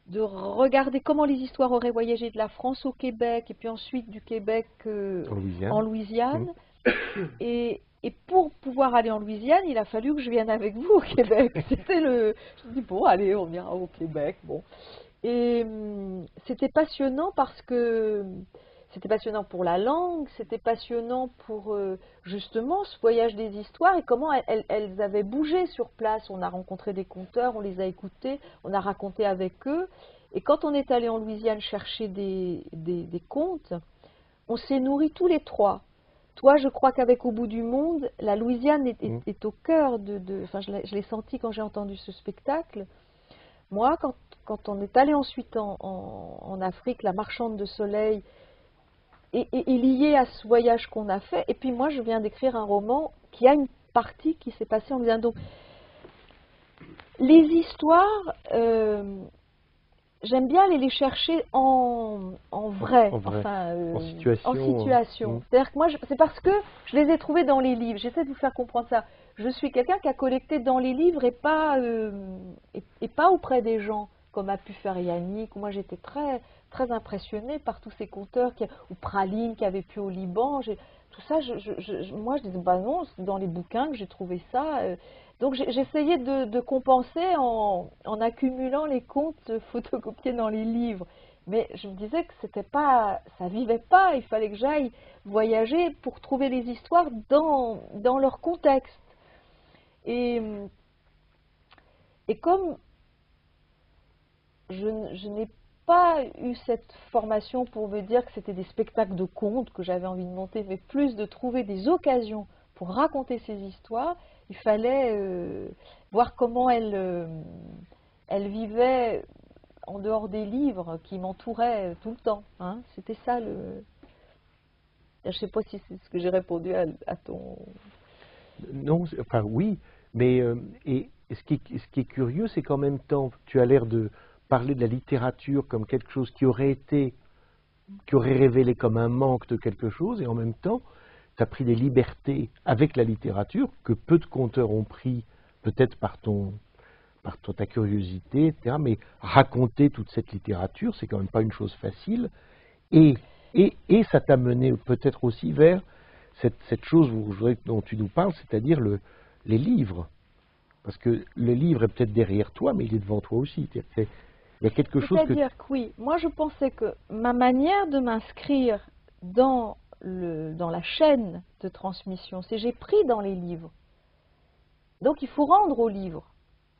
de regarder comment les histoires auraient voyagé de la France au Québec, et puis ensuite du Québec euh, En Louisiane. en Louisiane. Et, et pour pouvoir aller en Louisiane, il a fallu que je vienne avec vous au Québec. C'était le. Je me dis, bon, allez, on ira au Québec. Bon. Et hum, c'était passionnant parce que c'était passionnant pour la langue, c'était passionnant pour euh, justement ce voyage des histoires et comment elles, avaient bougé sur place. On a rencontré des conteurs, on les a écoutés, on a raconté avec eux. Et quand on est allé en Louisiane chercher des, des, des contes, on s'est nourris tous les trois. Toi, je crois qu'avec Au bout du monde, la Louisiane est, est- Mm. est au cœur de. de- enfin, je l'ai je l'ai senti quand j'ai entendu ce spectacle. Moi, quand, quand on est allé ensuite en, en- en Afrique, la marchande de soleil est, est- est liée à ce voyage qu'on a fait. Et puis moi, je viens d'écrire un roman qui a une partie qui s'est passée en Louisiane. Donc, les histoires, euh, j'aime bien aller les chercher en, en vrai, En vrai. enfin, euh, En situation, en situation. euh. C'est-à-dire que moi, c'est parce que je les ai trouvés dans les livres. J'essaie de vous faire comprendre ça. Je suis quelqu'un qui a collecté dans les livres et pas, et, et pas auprès des gens, comme a pu faire Yannick. Moi, j'étais très, très impressionnée par tous ces conteurs, qui, ou Praline qui avait pu au Liban. Tout ça, moi, je disais, bah non, c'est dans les bouquins que j'ai trouvé ça. euh. Donc, j'essayais de, compenser en, accumulant les contes photocopiés dans les livres. Mais je me disais que c'était pas, ça vivait pas. Il fallait que j'aille voyager pour trouver les histoires dans, dans leur contexte. Et, et comme je, je n'ai pas eu cette formation pour me dire que c'était des spectacles de contes que j'avais envie de monter, mais plus de trouver des occasions pour raconter ces histoires, il fallait euh, voir comment elles, euh, vivaient en dehors des livres qui m'entouraient tout le temps. hein. C'était ça le. Je ne sais pas si c'est ce que j'ai répondu à, ton. Non, enfin oui, mais euh, ce, qui ce qui est curieux, c'est qu'en même temps, tu as l'air de parler de la littérature comme quelque chose qui aurait été, qui aurait révélé comme un manque de quelque chose, et en même temps, tu as pris des libertés avec la littérature que peu de conteurs ont pris, peut-être par ton par ta curiosité, etc. Mais raconter toute cette littérature, c'est quand même pas une chose facile. Et, et, et ça t'a mené peut-être aussi vers cette, cette chose dont tu nous parles, c'est-à-dire le, les livres. Parce que le livre est peut-être derrière toi, mais il est devant toi aussi. C'est- Il y a quelque chose. C'est-à-dire que oui, moi je pensais que ma manière de m'inscrire dans, le, dans la chaîne de transmission, c'est j'ai pris dans les livres. Donc il faut rendre aux livres.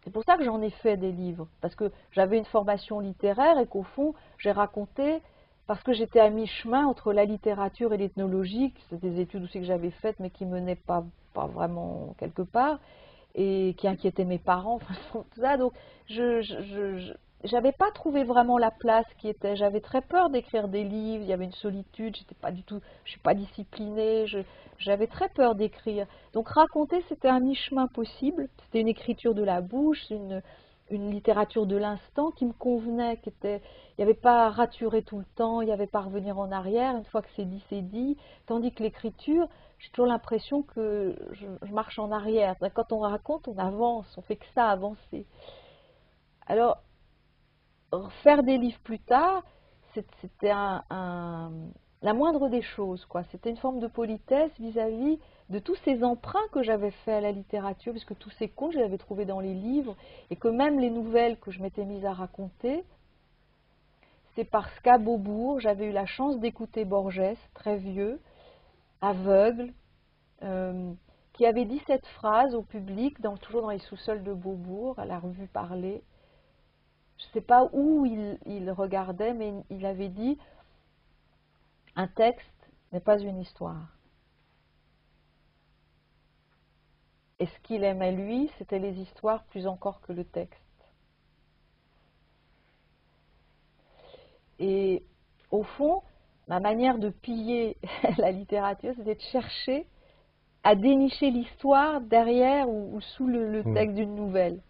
C'est pour ça que j'en ai fait des livres, parce que j'avais une formation littéraire et qu'au fond, j'ai raconté, parce que j'étais à mi-chemin entre la littérature et l'ethnologie, c'était des études aussi que j'avais faites, mais qui menaient pas, pas vraiment quelque part, et qui inquiétaient mes parents, enfin, tout ça. Donc, je- j'avais pas trouvé vraiment la place qui était. J'avais très peur d'écrire des livres. Il y avait une solitude. J'étais pas du tout. Je suis pas disciplinée. J'avais très peur d'écrire. Donc raconter, c'était un mi-chemin possible. C'était une écriture de la bouche, une, une littérature de l'instant qui me convenait. Qui était. Il n'y avait pas à raturer tout le temps. Il n'y avait pas à revenir en arrière. Une fois que c'est dit, c'est dit. Tandis que l'écriture, j'ai toujours l'impression que je, je marche en arrière. Quand on raconte, on avance. On fait que ça avancer. Alors faire des livres plus tard, c'était un- la moindre des choses. quoi. C'était une forme de politesse vis-à-vis de tous ces emprunts que j'avais faits à la littérature, puisque tous ces contes, je les avais trouvés dans les livres, et que même les nouvelles que je m'étais mise à raconter, c'est parce qu'à Beaubourg, j'avais eu la chance d'écouter Borges, très vieux, aveugle, euh, qui avait dit cette phrase au public, dans- toujours dans les sous-sols de Beaubourg, à la revue Parler je ne sais pas où il, il regardait, mais il avait dit un texte n'est pas une histoire. Et ce qu'il aimait lui, c'était les histoires plus encore que le texte. Et au fond, ma manière de piller la littérature, c'était de chercher à dénicher l'histoire derrière ou, sous le, mm. texte d'une nouvelle.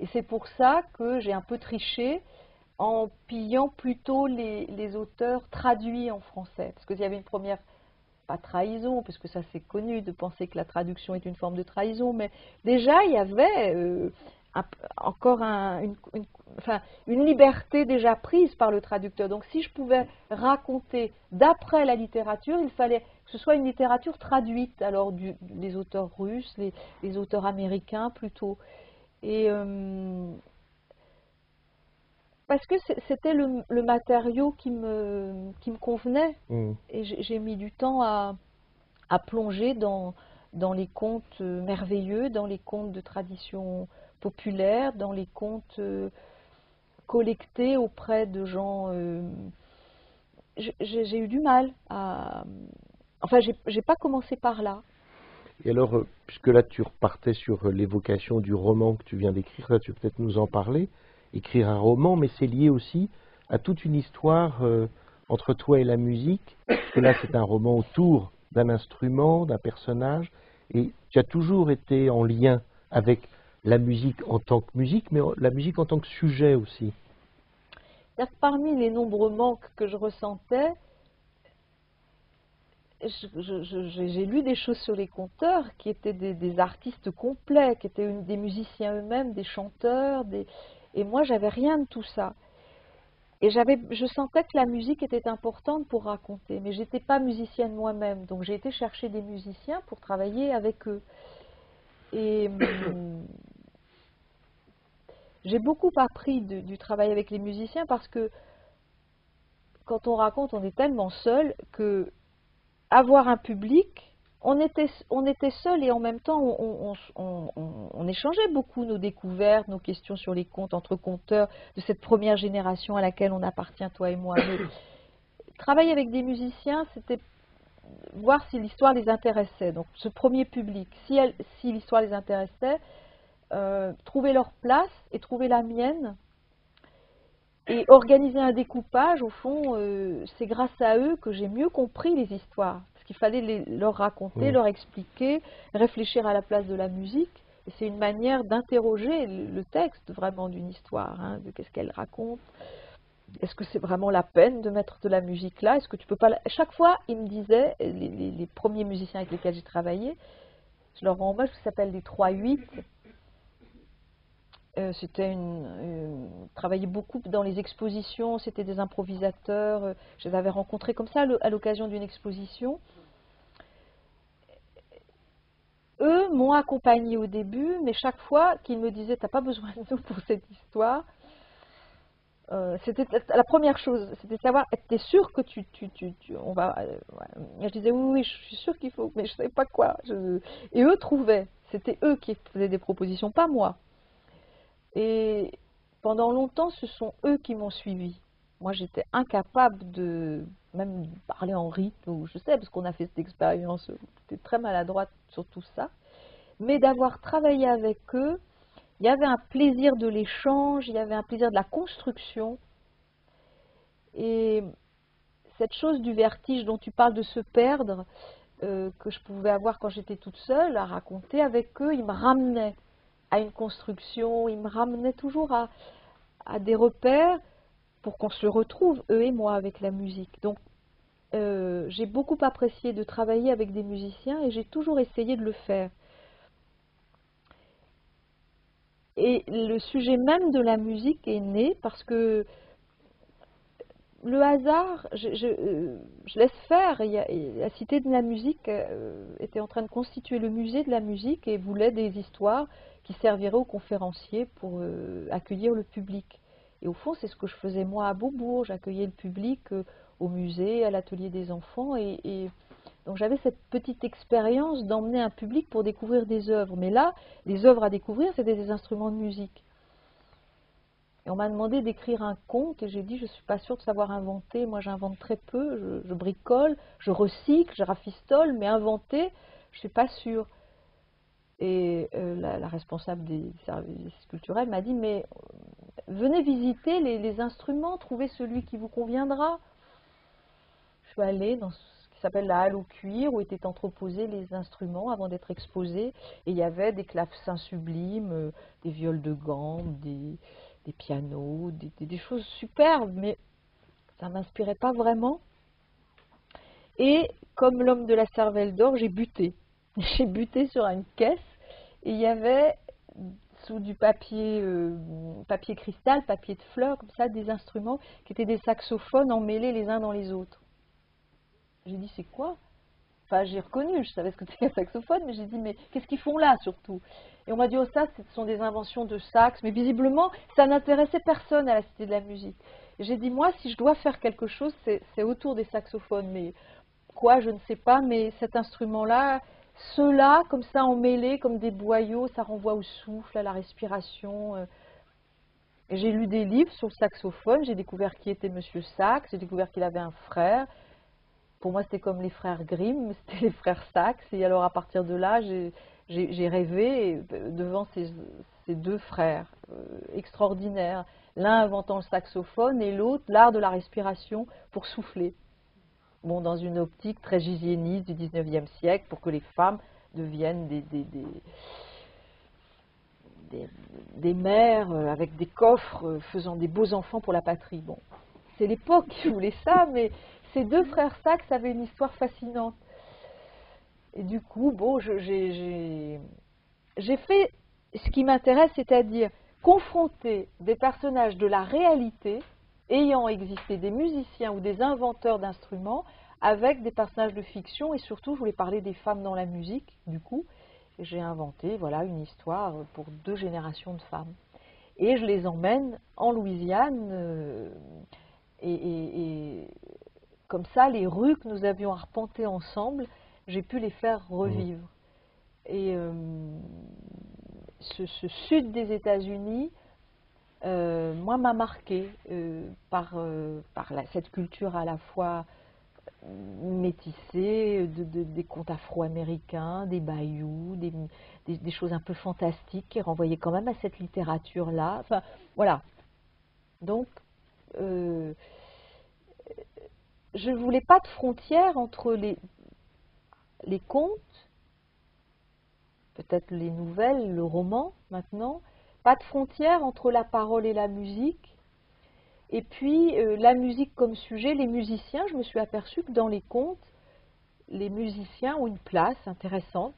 Et c'est pour ça que j'ai un peu triché en pillant plutôt les, auteurs traduits en français. Parce qu'il y avait une première, pas trahison, parce que ça c'est connu de penser que la traduction est une forme de trahison, mais déjà il y avait euh, encore une, liberté déjà prise par le traducteur. Donc si je pouvais raconter d'après la littérature, il fallait que ce soit une littérature traduite, alors du, les auteurs russes, les, auteurs américains plutôt. Et euh, parce que c'était le, matériau qui me, qui me convenait. Mmh. Et j'ai mis du temps à, à plonger dans, dans les contes merveilleux, dans les contes de tradition populaire, dans les contes euh, collectés auprès de gens. Euh, j'ai eu du mal à. Enfin, j'ai pas commencé par là. Et alors, euh, puisque là tu repartais sur l'évocation du roman que tu viens d'écrire, là tu peux peut-être nous en parler. Écrire un roman, mais c'est lié aussi à toute une histoire entre toi et la musique. Parce que là, c'est un roman autour d'un instrument, d'un personnage, et tu as toujours été en lien avec la musique en tant que musique, mais la musique en tant que sujet aussi. Parmi les nombreux manques que je ressentais, j'ai lu des choses sur les conteurs qui étaient des, artistes complets, qui étaient des musiciens eux-mêmes, des chanteurs, des, et moi j'avais rien de tout ça. Et je sentais que la musique était importante pour raconter, mais j'étais pas musicienne moi-même, donc j'ai été chercher des musiciens pour travailler avec eux. Et hum, j'ai beaucoup appris du travail avec les musiciens parce que quand on raconte, on est tellement seul que avoir un public, on était, on seul et en même temps on, échangeait beaucoup nos découvertes, nos questions sur les contes entre conteurs de cette première génération à laquelle on appartient, toi et moi. travailler avec des musiciens, c'était voir si l'histoire les intéressait. Donc ce premier public, si, si l'histoire les intéressait, euh, trouver leur place et trouver la mienne. Et organiser un découpage, au fond, euh, c'est grâce à eux que j'ai mieux compris les histoires. Parce qu'il fallait les, leur raconter, leur expliquer, réfléchir à la place de la musique. Et c'est une manière d'interroger le, texte vraiment d'une histoire, hein, de qu'est-ce qu'elle raconte. Est-ce que c'est vraiment la peine de mettre de la musique là? Est-ce que tu peux pas Chaque fois, ils me disaient, les, les, premiers musiciens avec lesquels j'ai travaillé, je leur rends hommage, ça s'appelle les 3-8. Euh, c'était une, travaillait beaucoup dans les expositions, c'était des improvisateurs. Euh, je les avais rencontrés comme ça à l'occasion d'une exposition. Eux m'ont accompagné au début, mais chaque fois qu'ils me disaient T'as pas besoin de nous pour cette histoire, euh, c'était la première chose, c'était savoir T'es sûr que tu, tu, tu, on va. Je disais Oui, oui, je suis sûr qu'il faut, mais je ne savais pas quoi. Et eux trouvaient, c'était eux qui faisaient des propositions, pas moi. Et pendant longtemps, ce sont eux qui m'ont suivi. Moi, j'étais incapable de même parler en rythme, ou je sais, parce qu'on a fait cette expérience, j'étais très maladroite sur tout ça. Mais d'avoir travaillé avec eux, il y avait un plaisir de l'échange, il y avait un plaisir de la construction. Et cette chose du vertige dont tu parles de se perdre, euh, que je pouvais avoir quand j'étais toute seule à raconter avec eux, il me ramenait à une construction, il me ramenait toujours à, des repères pour qu'on se retrouve, eux et moi, avec la musique. Donc, euh, j'ai beaucoup apprécié de travailler avec des musiciens et j'ai toujours essayé de le faire. Et le sujet même de la musique est né parce que le hasard, je, euh, laisse faire. la Cité de la musique euh, était en train de constituer le musée de la musique et voulait des histoires qui servirait aux conférenciers pour euh, accueillir le public. Et au fond, c'est ce que je faisais moi à Beaubourg. J'accueillais le public euh, au musée, à l'atelier des enfants. Et, donc j'avais cette petite expérience d'emmener un public pour découvrir des œuvres. Mais là, les œuvres à découvrir, c'était des instruments de musique. Et on m'a demandé d'écrire un conte et j'ai dit je ne suis pas sûre de savoir inventer. Moi j'invente très peu, je, bricole, je recycle, je rafistole, mais inventer, je ne suis pas sûre. Et euh, la, responsable des services culturels m'a dit, mais venez visiter les, instruments, trouvez celui qui vous conviendra. Je suis allée dans ce qui s'appelle la halle au cuir, où étaient entreposés les instruments avant d'être exposés. Et il y avait des clavecins sublimes, des viols de gambe, des, des pianos, des, choses superbes, mais ça ne m'inspirait pas vraiment. Et comme l'homme de la cervelle d'or, j'ai buté. J'ai buté sur une caisse. Et il y avait sous du papier, euh, papier cristal, papier de fleurs, comme ça, des instruments qui étaient des saxophones emmêlés les uns dans les autres. J'ai dit, c'est quoi? Enfin, j'ai reconnu, je savais ce que c'était un saxophone, mais j'ai dit, mais qu'est-ce qu'ils font là surtout? Et on m'a dit, oh ça, ce sont des inventions de sax, mais visiblement, ça n'intéressait personne à la Cité de la musique. J'ai dit, moi, si je dois faire quelque chose, c'est autour des saxophones, mais quoi, je ne sais pas, mais cet instrument-là, ceux-là, comme ça, emmêlés, comme des boyaux, ça renvoie au souffle, à la respiration. Euh. J'ai lu des livres sur le saxophone, j'ai découvert qui était Monsieur Sax, j'ai découvert qu'il avait un frère, pour moi, c'était comme les frères Grimm, c'était les frères Sachs. Et alors, à partir de là, j'ai rêvé devant ces, deux frères euh, extraordinaires. L'un inventant le saxophone et l'autre l'art de la respiration pour souffler. Bon, dans une optique très hygiéniste du 19e siècle, pour que les femmes deviennent des, des, des, des mères euh, avec des coffres euh, faisant des beaux enfants pour la patrie. Bon, c'est l'époque qui voulait ça, mais ces deux frères Sachs avaient une histoire fascinante. Et du coup, bon, j'ai fait ce qui m'intéresse, c'est-à-dire confronter des personnages de la réalité ayant existé, des musiciens ou des inventeurs d'instruments, avec des personnages de fiction, et surtout, je voulais parler des femmes dans la musique, du coup, j'ai inventé voilà, une histoire pour deux générations de femmes. Et je les emmène en Louisiane, euh, et, comme ça, les rues que nous avions arpentées ensemble, j'ai pu les faire revivre. Et euh, ce, sud des États-Unis, euh, moi, m'a marqué euh, par, par cette culture à la fois métissée, de, des contes afro-américains, des bayous, des, des, choses un peu fantastiques qui renvoyaient quand même à cette littérature-là. Enfin, voilà. Donc, je ne voulais pas de frontière entre les contes, peut-être les nouvelles, le roman maintenant, pas de frontière entre la parole et la musique. Et puis euh, la musique comme sujet, les musiciens, je me suis aperçue que dans les contes, les musiciens ont une place intéressante.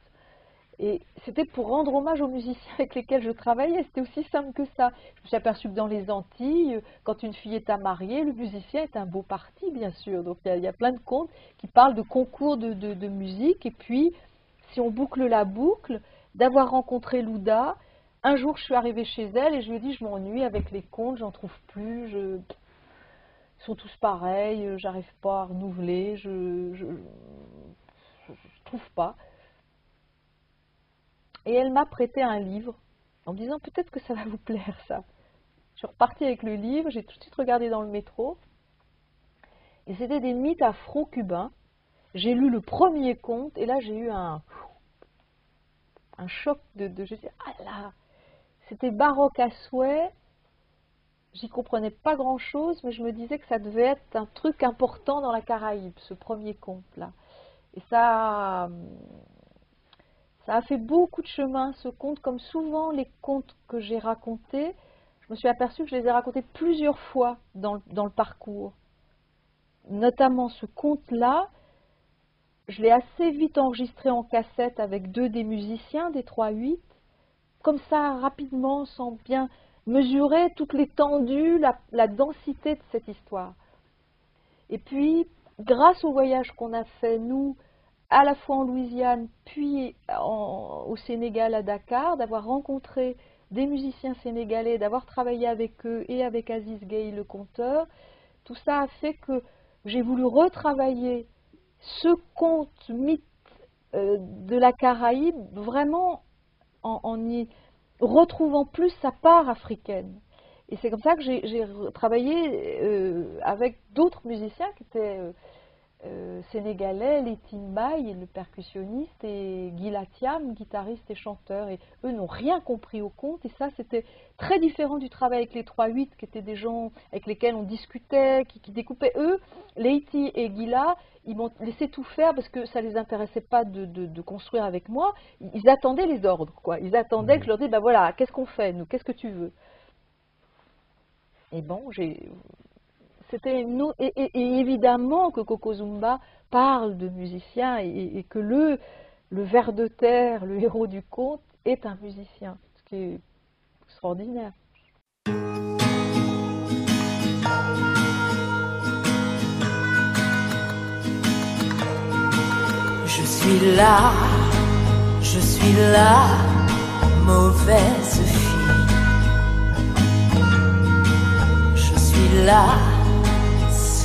Et c'était pour rendre hommage aux musiciens avec lesquels je travaillais. C'était aussi simple que ça. Je me suis aperçue que dans les Antilles, quand une fille est à marier, le musicien est un beau parti, bien sûr. Donc il y, a, plein de contes qui parlent de concours de, musique. Et puis, si on boucle la boucle, d'avoir rencontré Louda, un jour je suis arrivée chez elle et je lui ai dit je m'ennuie avec les contes, j'en trouve plus. Je... Ils sont tous pareils, j'arrive pas à renouveler, je ne trouve pas. Et elle m'a prêté un livre en me disant peut-être que ça va vous plaire ça. Je suis repartie avec le livre, j'ai tout de suite regardé dans le métro. Et c'était des mythes afro-cubains. J'ai lu le premier conte et là j'ai eu un, un choc de, de je dis, ah là, c'était baroque à souhait. J'y comprenais pas grand chose, mais je me disais que ça devait être un truc important dans la Caraïbe, ce premier conte là. Et ça, ça a fait beaucoup de chemin, ce conte, comme souvent les contes que j'ai racontés. Je me suis aperçue que je les ai racontés plusieurs fois dans, le parcours. Notamment ce conte-là, je l'ai assez vite enregistré en cassette avec deux des musiciens, des 3-8, comme ça, rapidement, sans bien mesurer toute l'étendue, la, densité de cette histoire. Et puis, grâce au voyage qu'on a fait, nous, à la fois en Louisiane, puis au Sénégal, à Dakar, d'avoir rencontré des musiciens sénégalais, d'avoir travaillé avec eux et avec Aziz Gay, le conteur, tout ça a fait que j'ai voulu retravailler ce conte mythe euh, de la Caraïbe vraiment en, y retrouvant plus sa part africaine. Et c'est comme ça que j'ai travaillé euh, avec d'autres musiciens qui étaient euh, euh, sénégalais, les Timbay, le percussionniste, et Guy Latiam, guitariste et chanteur. Et eux n'ont rien compris au conte. Et ça, c'était très différent du travail avec les 3-8, qui étaient des gens avec lesquels on discutait, qui, découpaient. Eux, Leiti et Gila, ils m'ont laissé tout faire parce que ça ne les intéressait pas de, construire avec moi. Ils attendaient les ordres, quoi. Ils attendaient que je leur dise, ben voilà, qu'est-ce qu'on fait, nous? Qu'est-ce que tu veux? Et bon, j'ai c'était et, évidemment que Coco Zumba parle de musicien et, que le, le ver de terre, le héros du conte, est un musicien, ce qui est extraordinaire. Je suis là, je suis là, mauvaise fille. Je suis là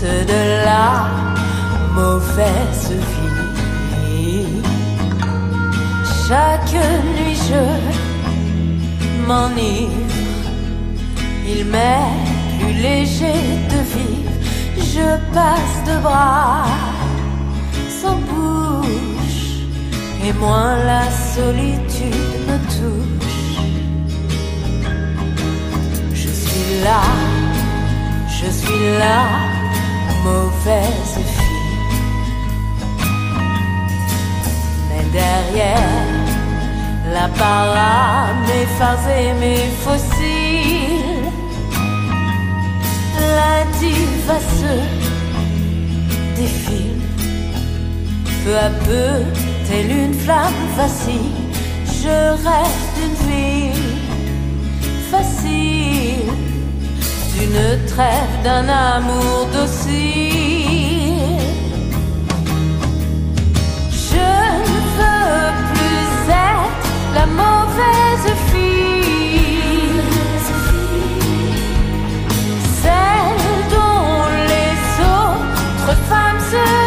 de la mauvaise vie. Chaque nuit je m'enivre, il m'est plus léger de vivre. Je passe de bras sans bouche, et moins la solitude me touche. Je suis là, je suis là Mais derrière la parade, mes phases et mes fossiles, la diva se défile. Peu à peu, telle une flamme facile, je rêve d'une vie facile d'une trêve, d'un amour docile. La mauvaise fille, celle dont les autres femmes se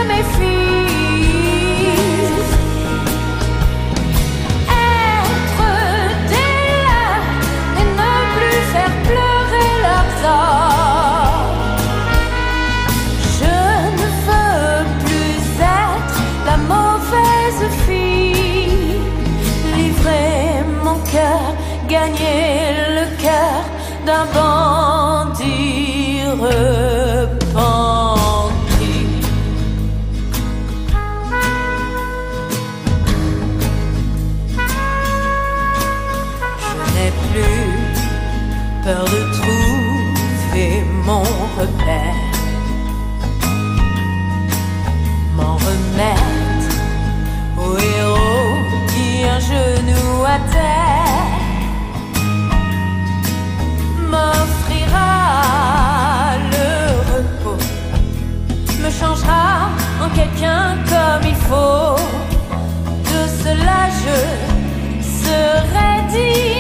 De cela je serai digne.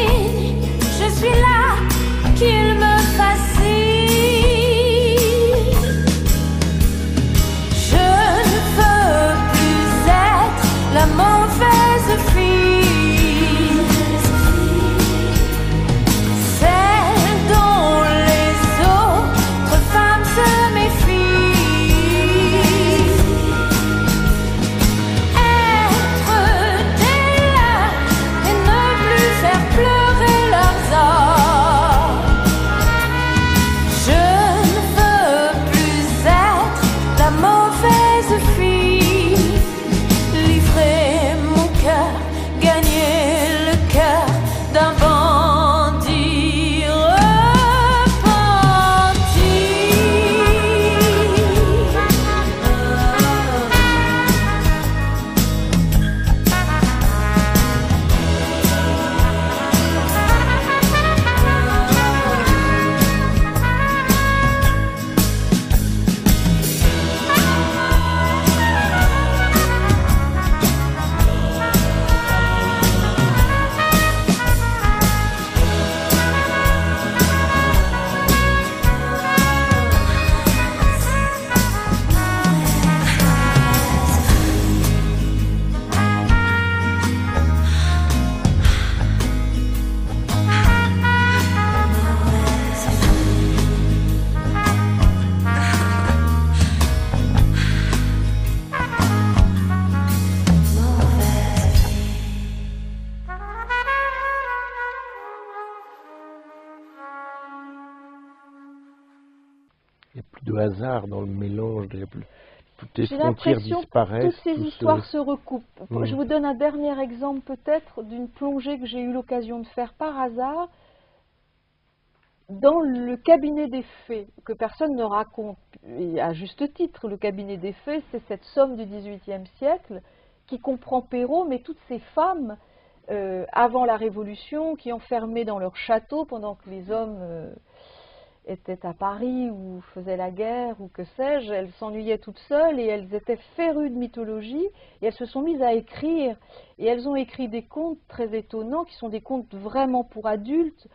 J'ai l'impression que toutes ces tout histoires se recoupent. Mm. Je vous donne un dernier exemple peut-être d'une plongée que j'ai eu l'occasion de faire par hasard dans le cabinet des fées, que personne ne raconte, et à juste titre. Le cabinet des fées, c'est cette somme du XVIIIe siècle qui comprend Perrault, mais toutes ces femmes euh, avant la Révolution qui enfermaient dans leur château pendant que les hommes euh, étaient à Paris ou faisaient la guerre ou que sais-je, elles s'ennuyaient toutes seules et elles étaient férues de mythologie et elles se sont mises à écrire. Et elles ont écrit des contes très étonnants qui sont des contes vraiment pour adultes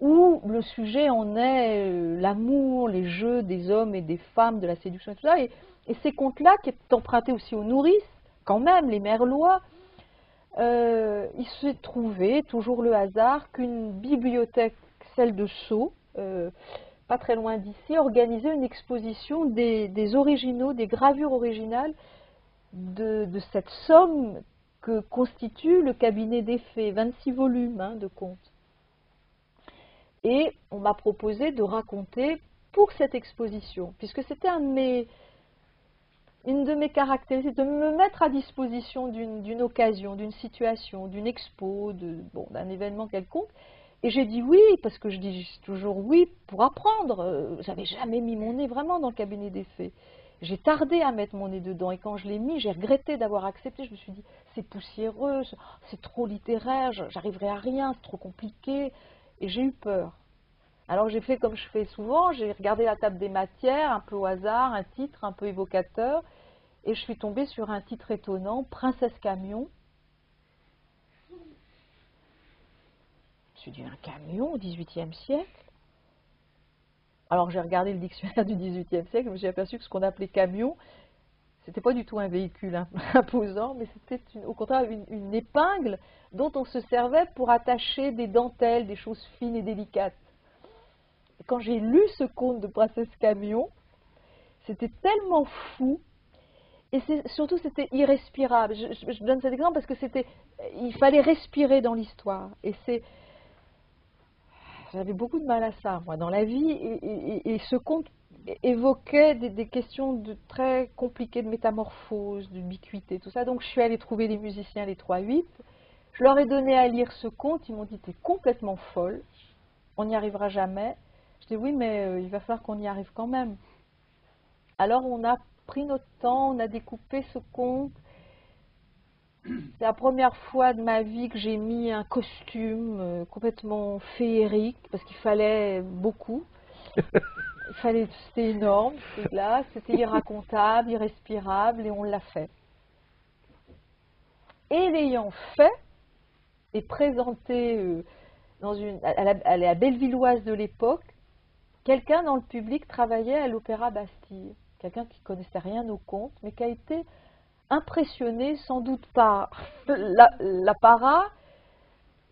où le sujet en est euh, l'amour, les jeux des hommes et des femmes, de la séduction et tout ça. Et, ces contes-là, qui est empruntés aussi aux nourrices, quand même, les merlois, euh, il s'est trouvé, toujours le hasard, qu'une bibliothèque, celle de Sceaux, euh, pas très loin d'ici, organisait une exposition des, originaux, des gravures originales de, cette somme que constitue le cabinet des fées, 26 volumes hein, de contes. Et on m'a proposé de raconter pour cette exposition, puisque c'était un une de mes caractéristiques, de me mettre à disposition d'une occasion, d'une situation, d'une expo, d'un événement quelconque. Et j'ai dit oui, parce que je dis toujours oui pour apprendre. Euh, J'avais jamais mis mon nez vraiment dans le cabinet des fées. J'ai tardé à mettre mon nez dedans et quand je l'ai mis, j'ai regretté d'avoir accepté. Je me suis dit, c'est poussiéreux, c'est- trop littéraire, j'arriverai à rien, c'est trop compliqué. Et j'ai eu peur. Alors j'ai fait comme je fais souvent, j'ai regardé la table des matières, un peu au hasard, un titre un peu évocateur, et je suis tombée sur un titre étonnant, Princesse Camion. Je me suis dit, un camion au XVIIIe siècle Alors j'ai regardé le dictionnaire du XVIIIe siècle, je me aperçu que ce qu'on appelait camion, c'était pas du tout un véhicule im- imposant, mais c'était au contraire une, épingle dont on se servait pour attacher des dentelles, des choses fines et délicates. Quand j'ai lu ce conte de Princesse Camion, c'était tellement fou et surtout c'était irrespirable. Je, je- je donne cet exemple parce que c'était, il fallait respirer dans l'histoire. Et c'est, j'avais beaucoup de mal à ça moi dans la vie. Et, ce conte évoquait des, des questions de très compliquées de métamorphose, d'ubiquité, tout ça. Donc je suis allée trouver les musiciens les 3-8. Je leur ai donné à lire ce conte. Ils m'ont dit t'es complètement folle. On n'y arrivera jamais. Je dis oui, mais euh, il va falloir qu'on y arrive quand même. Alors on a pris notre temps, on a découpé ce conte. C'est la première fois de ma vie que j'ai mis un costume euh, complètement féerique parce qu'il fallait beaucoup. C'était énorme, c'était c'était irracontable, irrespirable et on l'a fait. Et l'ayant fait et présenté euh, dans une, à la, à Bellevilloise de l'époque, quelqu'un dans le public travaillait à l'Opéra Bastille. Quelqu'un qui connaissait rien au conte, mais qui a été impressionné sans doute par la- l'apparat,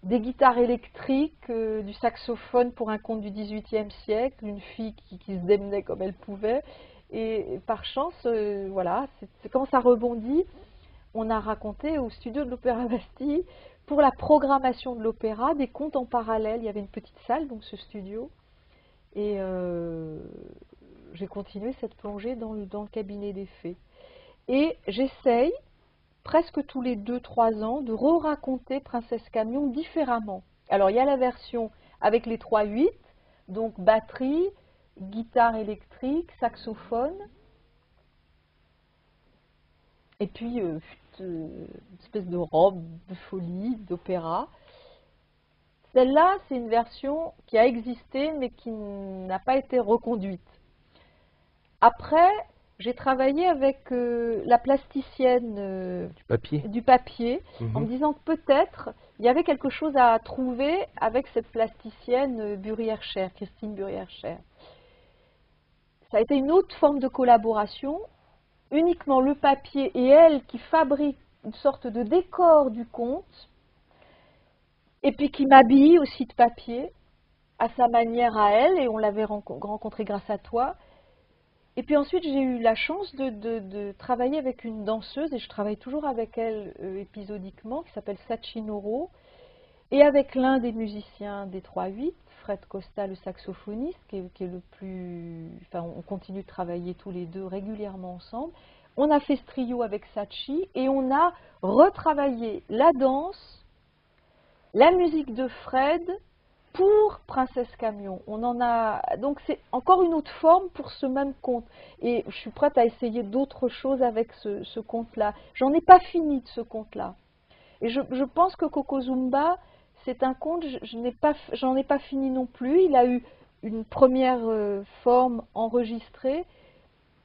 des guitares électriques, euh, du saxophone pour un conte du XVIIIe siècle, une fille qui, se démenait comme elle pouvait. Et par chance, euh, voilà, c'est quand ça rebondit, on a raconté au studio de l'Opéra Bastille, pour la programmation de l'opéra, des contes en parallèle. Il y avait une petite salle, donc ce studio. Et euh, j'ai continué cette plongée dans le, dans le cabinet des fées. Et j'essaye, presque tous les 2-3 ans, de re-raconter Princesse Camion différemment. Alors, il y a la version avec les 3-8, donc batterie, guitare électrique, saxophone, et puis euh, euh, une espèce de robe de folie, d'opéra. Celle-là, c'est une version qui a existé, mais qui n'a pas été reconduite. Après, j'ai travaillé avec euh, la plasticienne euh, Du papier. du papier, en me Mhm. disant que peut-être il y avait quelque chose à trouver avec cette plasticienne euh, Burière-Cher, Christine Burière-Cher. Ça a été une autre forme de collaboration, uniquement le papier et elle qui fabrique une sorte de décor du conte, et puis qui m'habille aussi de papier, à sa manière à elle, et on l'avait renco- rencontrée grâce à toi. Et puis ensuite, j'ai eu la chance de, de- travailler avec une danseuse, et je travaille toujours avec elle euh, épisodiquement, qui s'appelle Sachinoro, et avec l'un des musiciens des 3-8, Fred Costa, le saxophoniste, qui est, qui est le plus. Enfin, on continue de travailler tous les deux régulièrement ensemble. On a fait ce trio avec Sachi et on a retravaillé la danse, la musique de Fred pour Princesse Camion. On en a donc c'est encore une autre forme pour ce même conte. Et je suis prête à essayer d'autres choses avec ce, conte-là. J'en ai pas fini de ce conte-là. Et je, pense que Coco Zumba, c'est un conte, je, ai pas fini non plus. Il a eu une première euh, forme enregistrée.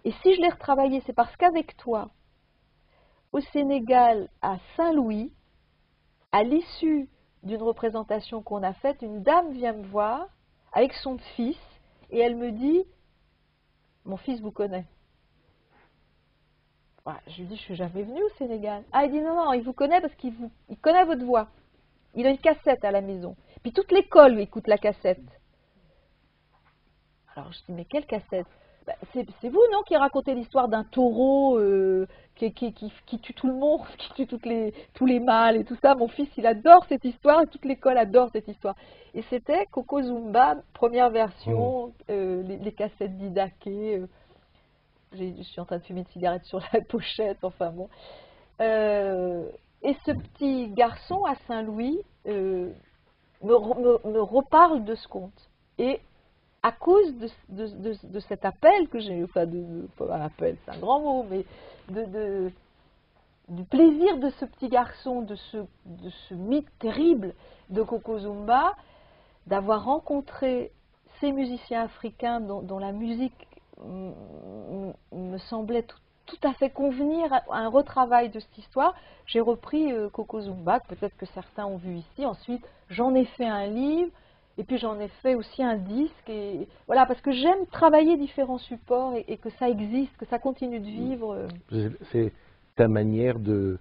Et si je l'ai retravaillé, c'est parce qu'avec toi, au Sénégal, à Saint-Louis, à l'issue d'une représentation qu'on a faite, une dame vient me voir avec son fils et elle me dit Mon fils vous connaît. Je lui dis Je suis jamais venue au Sénégal. Ah, il dit Non, non, il vous connaît parce qu'il connaît votre voix. Il a une cassette à la maison. Puis toute l'école écoute la cassette. Alors je dis Mais quelle cassette? Bah, c'est vous, non, qui racontez l'histoire d'un taureau euh, qui, qui, qui, qui, tue tout le monde, qui tue toutes les, tous les mâles et tout ça. Mon fils, il adore cette histoire et toute l'école adore cette histoire. Et c'était Coco Zumba, première version, euh, les, les, cassettes d'Idaké. Euh, je suis en train de fumer une cigarette sur la pochette, enfin bon. Et ce petit garçon à Saint-Louis me, me, me reparle de ce conte. Et à cause de, cet appel que j'ai eu, enfin, pas un appel, c'est un grand mot, mais du plaisir de ce petit garçon, de ce, mythe terrible de Coco Zumba, d'avoir rencontré ces musiciens africains dont, la musique me semblait tout, tout, à fait convenir à un retravail de cette histoire, j'ai repris euh, Coco Zumba, peut-être que certains ont vu ici, ensuite j'en ai fait un livre, et puis j'en ai fait aussi un disque. Et voilà, parce que j'aime travailler différents supports et, que ça existe, que ça continue de vivre. C'est ta manière de,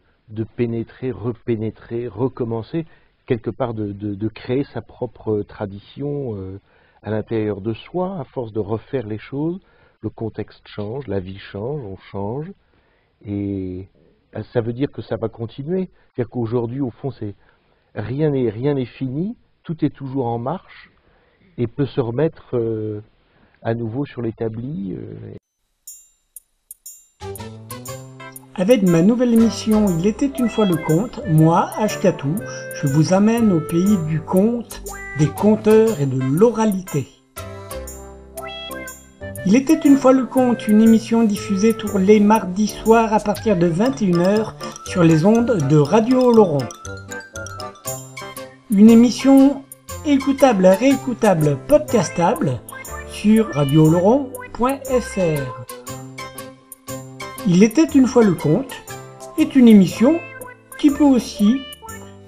pénétrer, repénétrer, recommencer, quelque part de, créer sa propre tradition euh, à l'intérieur de soi, à force de refaire les choses. Le contexte change, la vie change, on change. Et ça veut dire que ça va continuer. C'est-à-dire qu'aujourd'hui, au fond, rien n'est fini tout est toujours en marche et peut se remettre euh, à nouveau sur l'établi. Euh. Avec ma nouvelle émission Il était une fois le conte, moi, Ashkatou, je vous amène au pays du conte, des conteurs et de l'oralité. Il était une fois le conte, une émission diffusée tous les mardis soirs à partir de 21h sur les ondes de Radio Laurent. Une émission écoutable, réécoutable, podcastable sur radioloron.fr. Il était une fois le conte est une émission qui peut aussi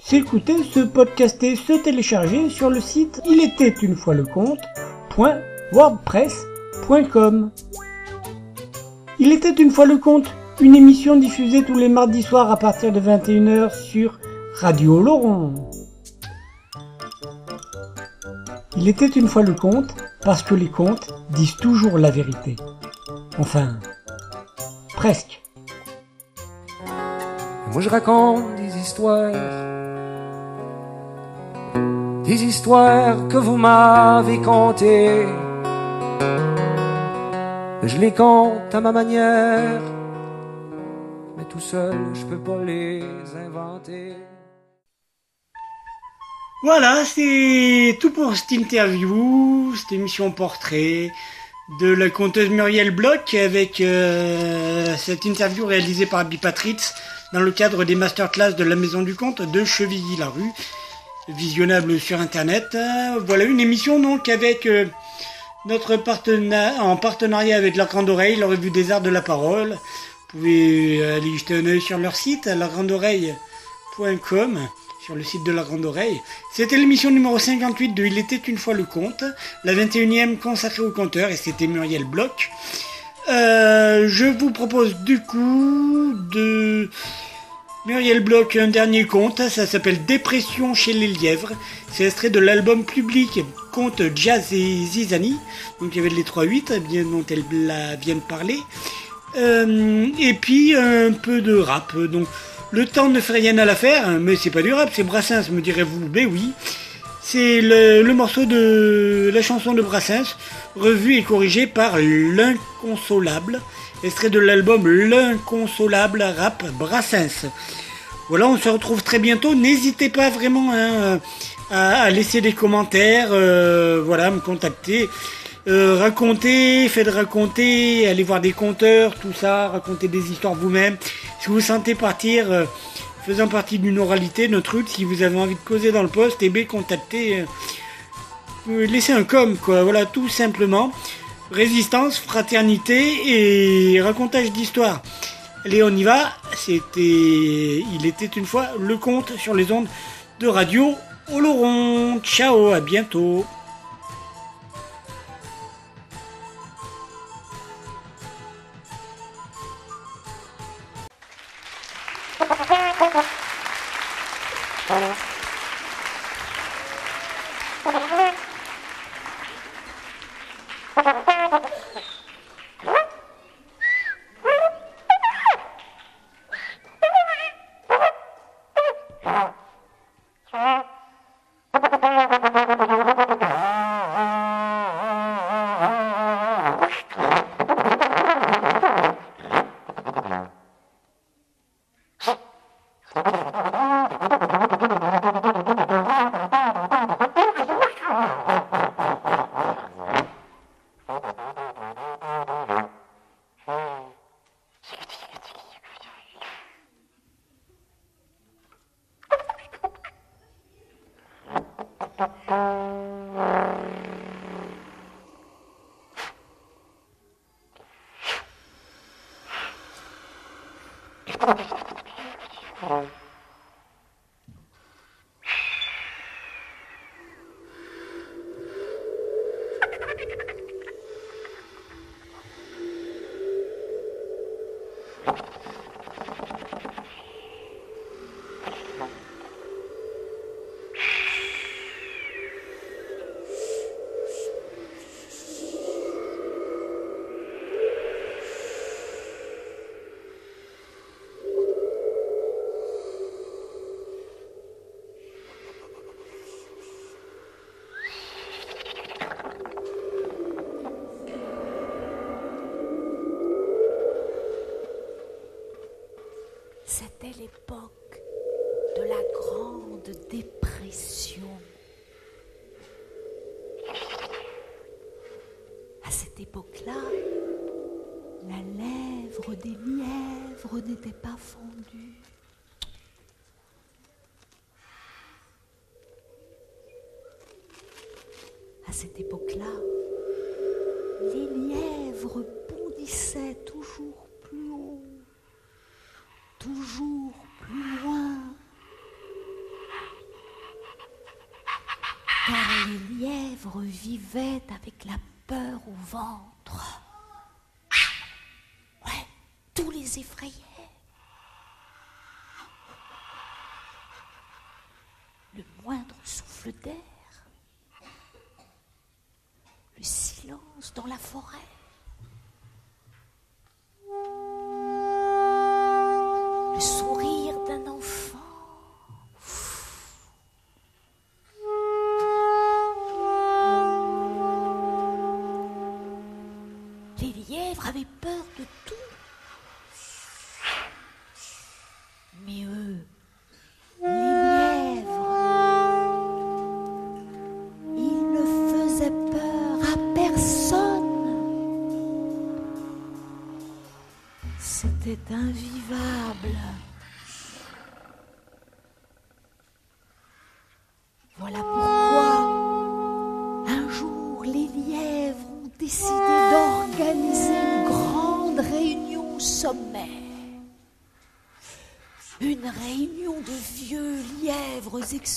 s'écouter, se podcaster, se télécharger sur le site il était une fois le conte.wordpress.com. Il était une fois le conte, une émission diffusée tous les mardis soirs à partir de 21h sur Radio Laurent. Il était une fois le conte, parce que les contes disent toujours la vérité. Enfin, presque. Moi je raconte des histoires, des histoires que vous m'avez contées. Je les compte à ma manière, mais tout seul je peux pas les inventer. Voilà, c'est tout pour cette interview, cette émission portrait de la conteuse Muriel Bloch avec euh, cette interview réalisée par Bipatritz dans le cadre des masterclass de la Maison du Conte de Chevilly-la-Rue, visionnable sur internet. Voilà une émission donc avec euh, notre partenariat, en partenariat avec la Grande Oreille, la revue des arts de la parole. Vous pouvez aller jeter un œil sur leur site, lagrandeoreille.com sur le site de la Grande Oreille. C'était l'émission numéro 58 de Il était une fois le conte, la 21e consacrée au conteur, et c'était Muriel Bloch. Euh, je vous propose du coup de Muriel Bloch un dernier conte, ça s'appelle Dépression chez les lièvres. C'est extrait de l'album public Conte Jazz et Zizani, donc il y avait les 3-8 bien dont elle vient de parler. Euh, et puis un peu de rap, donc le temps ne fait rien à l'affaire, mais c'est pas du rap, c'est Brassens, me direz-vous. Ben oui, C'est le, morceau de la chanson de Brassens, revu et corrigé par l'inconsolable, extrait de l'album L'inconsolable rap Brassens. Voilà, on se retrouve très bientôt. N'hésitez pas vraiment hein, à, à laisser des commentaires, euh, voilà, me contacter. Euh, raconter, faites raconter, allez voir des conteurs, tout ça, raconter des histoires vous-même. Si vous sentez partir, euh, faisant partie d'une oralité, notre truc, si vous avez envie de causer dans le poste, eh bien, contactez, euh, laissez un com, quoi, voilà, tout simplement. Résistance, fraternité et racontage d'histoire. Allez, on y va. C'était, il était une fois le conte sur les ondes de radio Oloron. Ciao, à bientôt. Thank you. Dépression. À cette époque-là, la lèvre des lièvres n'était pas fondue. Car les lièvres vivaient avec la peur au ventre. Ouais, tous les effrayait. Le moindre souffle d'air, le silence dans la forêt.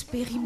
Lièvres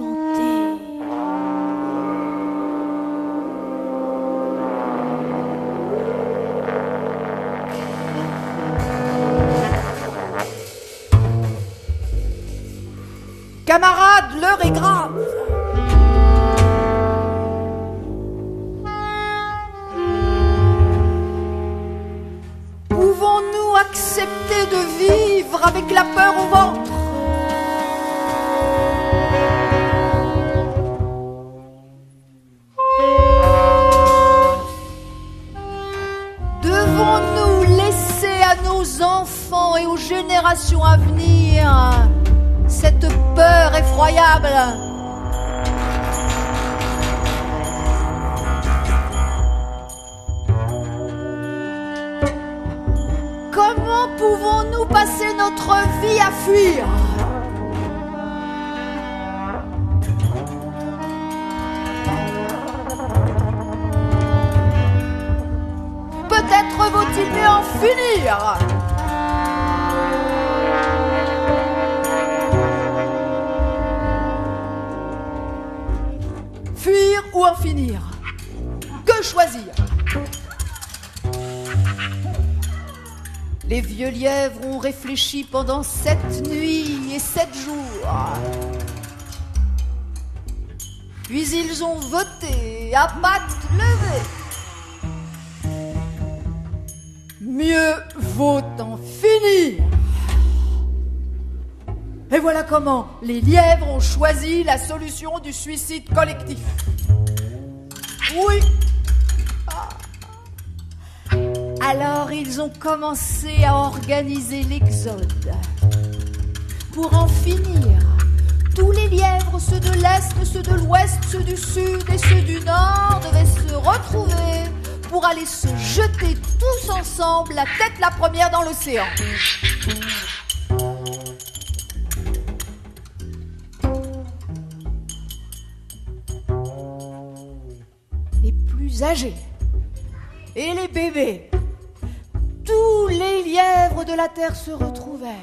pendant sept nuits et sept jours. Puis ils ont voté à pattes levées. Mieux vaut en finir. Et voilà comment les lièvres ont choisi la solution du suicide collectif. Commencé à organiser l'exode. Pour en finir, tous les lièvres, ceux de l'Est, ceux de l'Ouest, ceux du Sud et ceux du Nord, devaient se retrouver pour aller se jeter tous ensemble, la tête la première dans l'océan. Se retrouvèrent.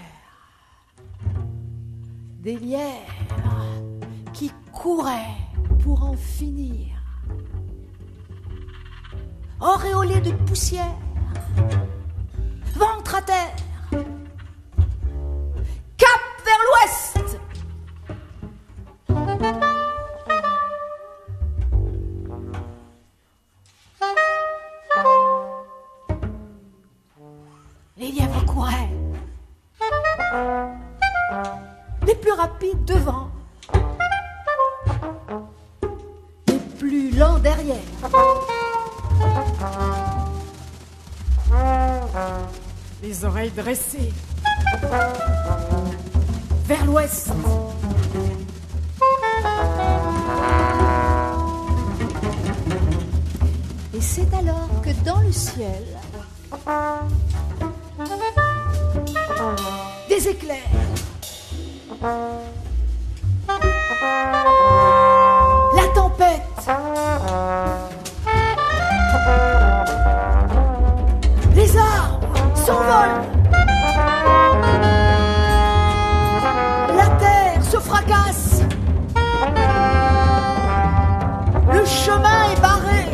Des lièvres qui couraient pour en finir. Auréolés de poussière, ventre à terre, Les plus rapides devant. Les plus lents derrière. Les oreilles dressées. Vers l'ouest. Et c'est alors que dans le ciel, des éclairs. La tempête. Les arbres s'envolent. La terre se fracasse. Le chemin est barré.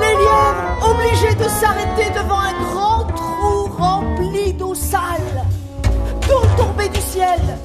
Les lièvres obligés de s'arrêter devant un du ciel.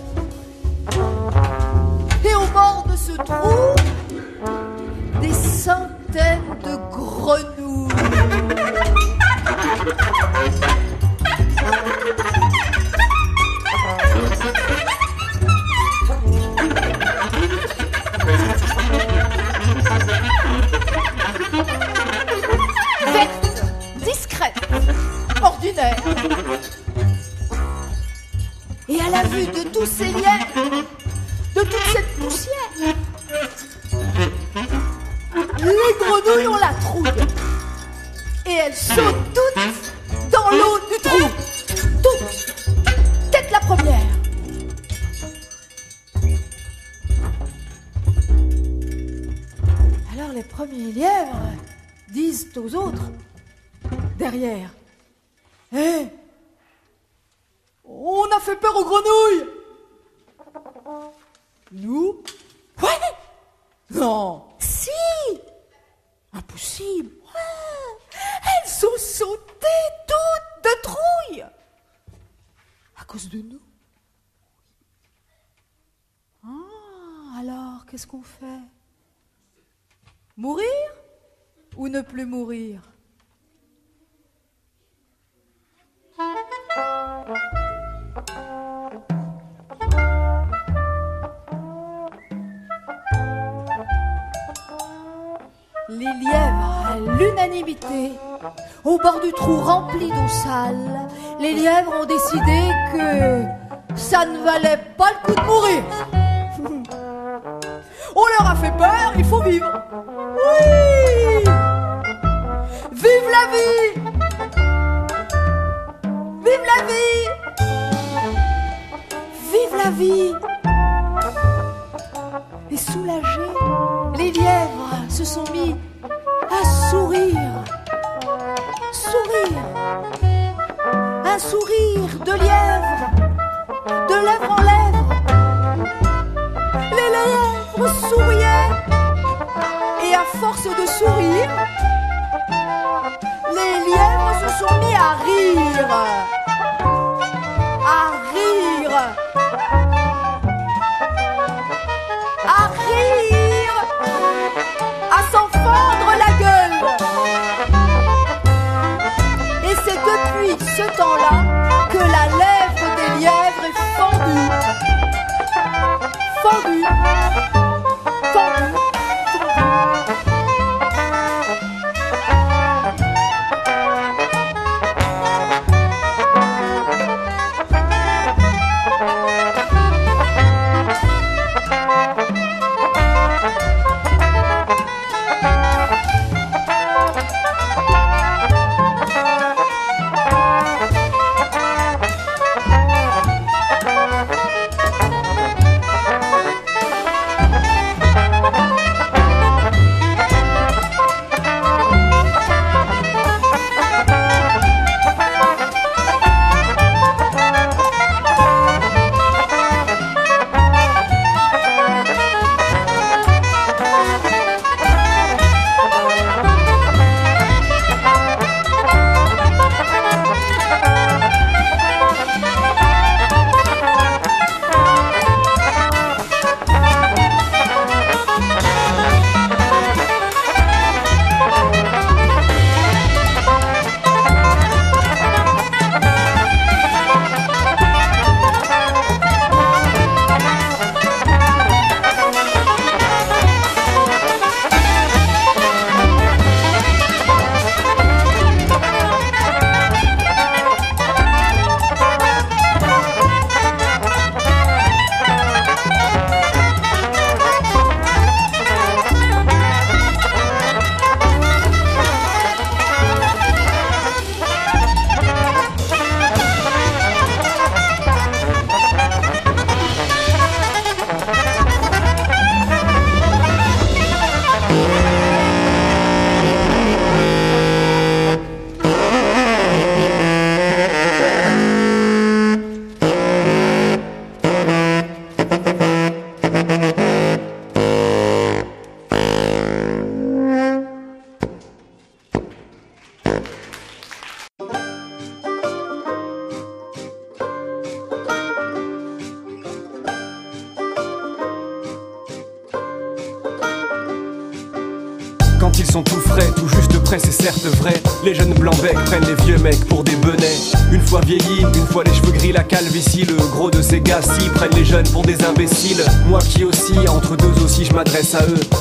Les lièvres ont décidé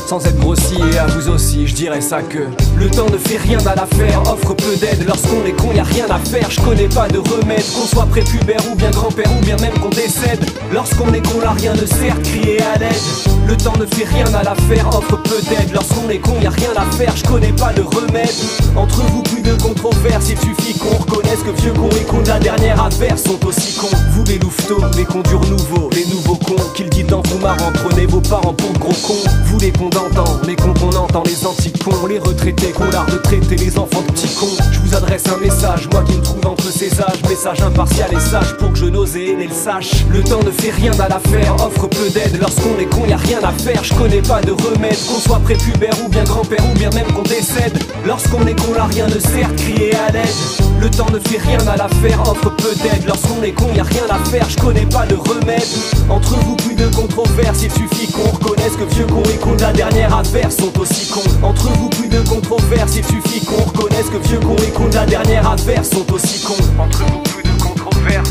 Sans être grossi et à vous aussi, je dirais ça que le temps ne fait rien à l'affaire, offre peu d'aide. Lorsqu'on est con, y a rien à faire, je connais pas de remède. Qu'on soit prépubère ou bien grand-père ou bien même qu'on décède. Lorsqu'on est con, là rien ne sert, crier à l'aide. Le temps ne fait rien à l'affaire, offre peu d'aide. Lorsqu'on est con, y a rien à faire, je connais pas de remède. Entre vous, plus de controverses, il suffit qu'on reconnaisse que vieux con et con de la dernière affaire sont aussi cons. Vous les louveteaux, les cons durs nouveaux, les nouveaux cons, qu'ils dit dans tout marrant, prenez vos parents pour gros cons. Vous les cons d'antan, les cons qu'on entend, les anti-cons, les retraités qu'on l'art de traiter les enfants de petits cons. Je vous adresse un message, moi qui me trouve entre ces âges, message impartial et sage pour que je n'ose et le sache. Le temps ne fait rien à l'affaire, offre peu d'aide. Lorsqu'on est con, y a rien à faire, je pas de remède. Qu'on soit prépubère ou bien grand-père ou bien même qu'on décède. Lorsqu'on est con, là rien ne sert, crier à l'aide. Le temps ne fait rien à l'affaire, offre peu d'aide. Lorsqu'on est con, y a rien à faire, je connais pas de remède. Entre vous, plus de controverses, il suffit qu'on reconnaisse que vieux con et de la dernière affaire sont aussi cons. Entre vous, plus de controverses, il suffit qu'on reconnaisse que vieux con et de la dernière affaire sont aussi cons. Entre vous, plus de controverses,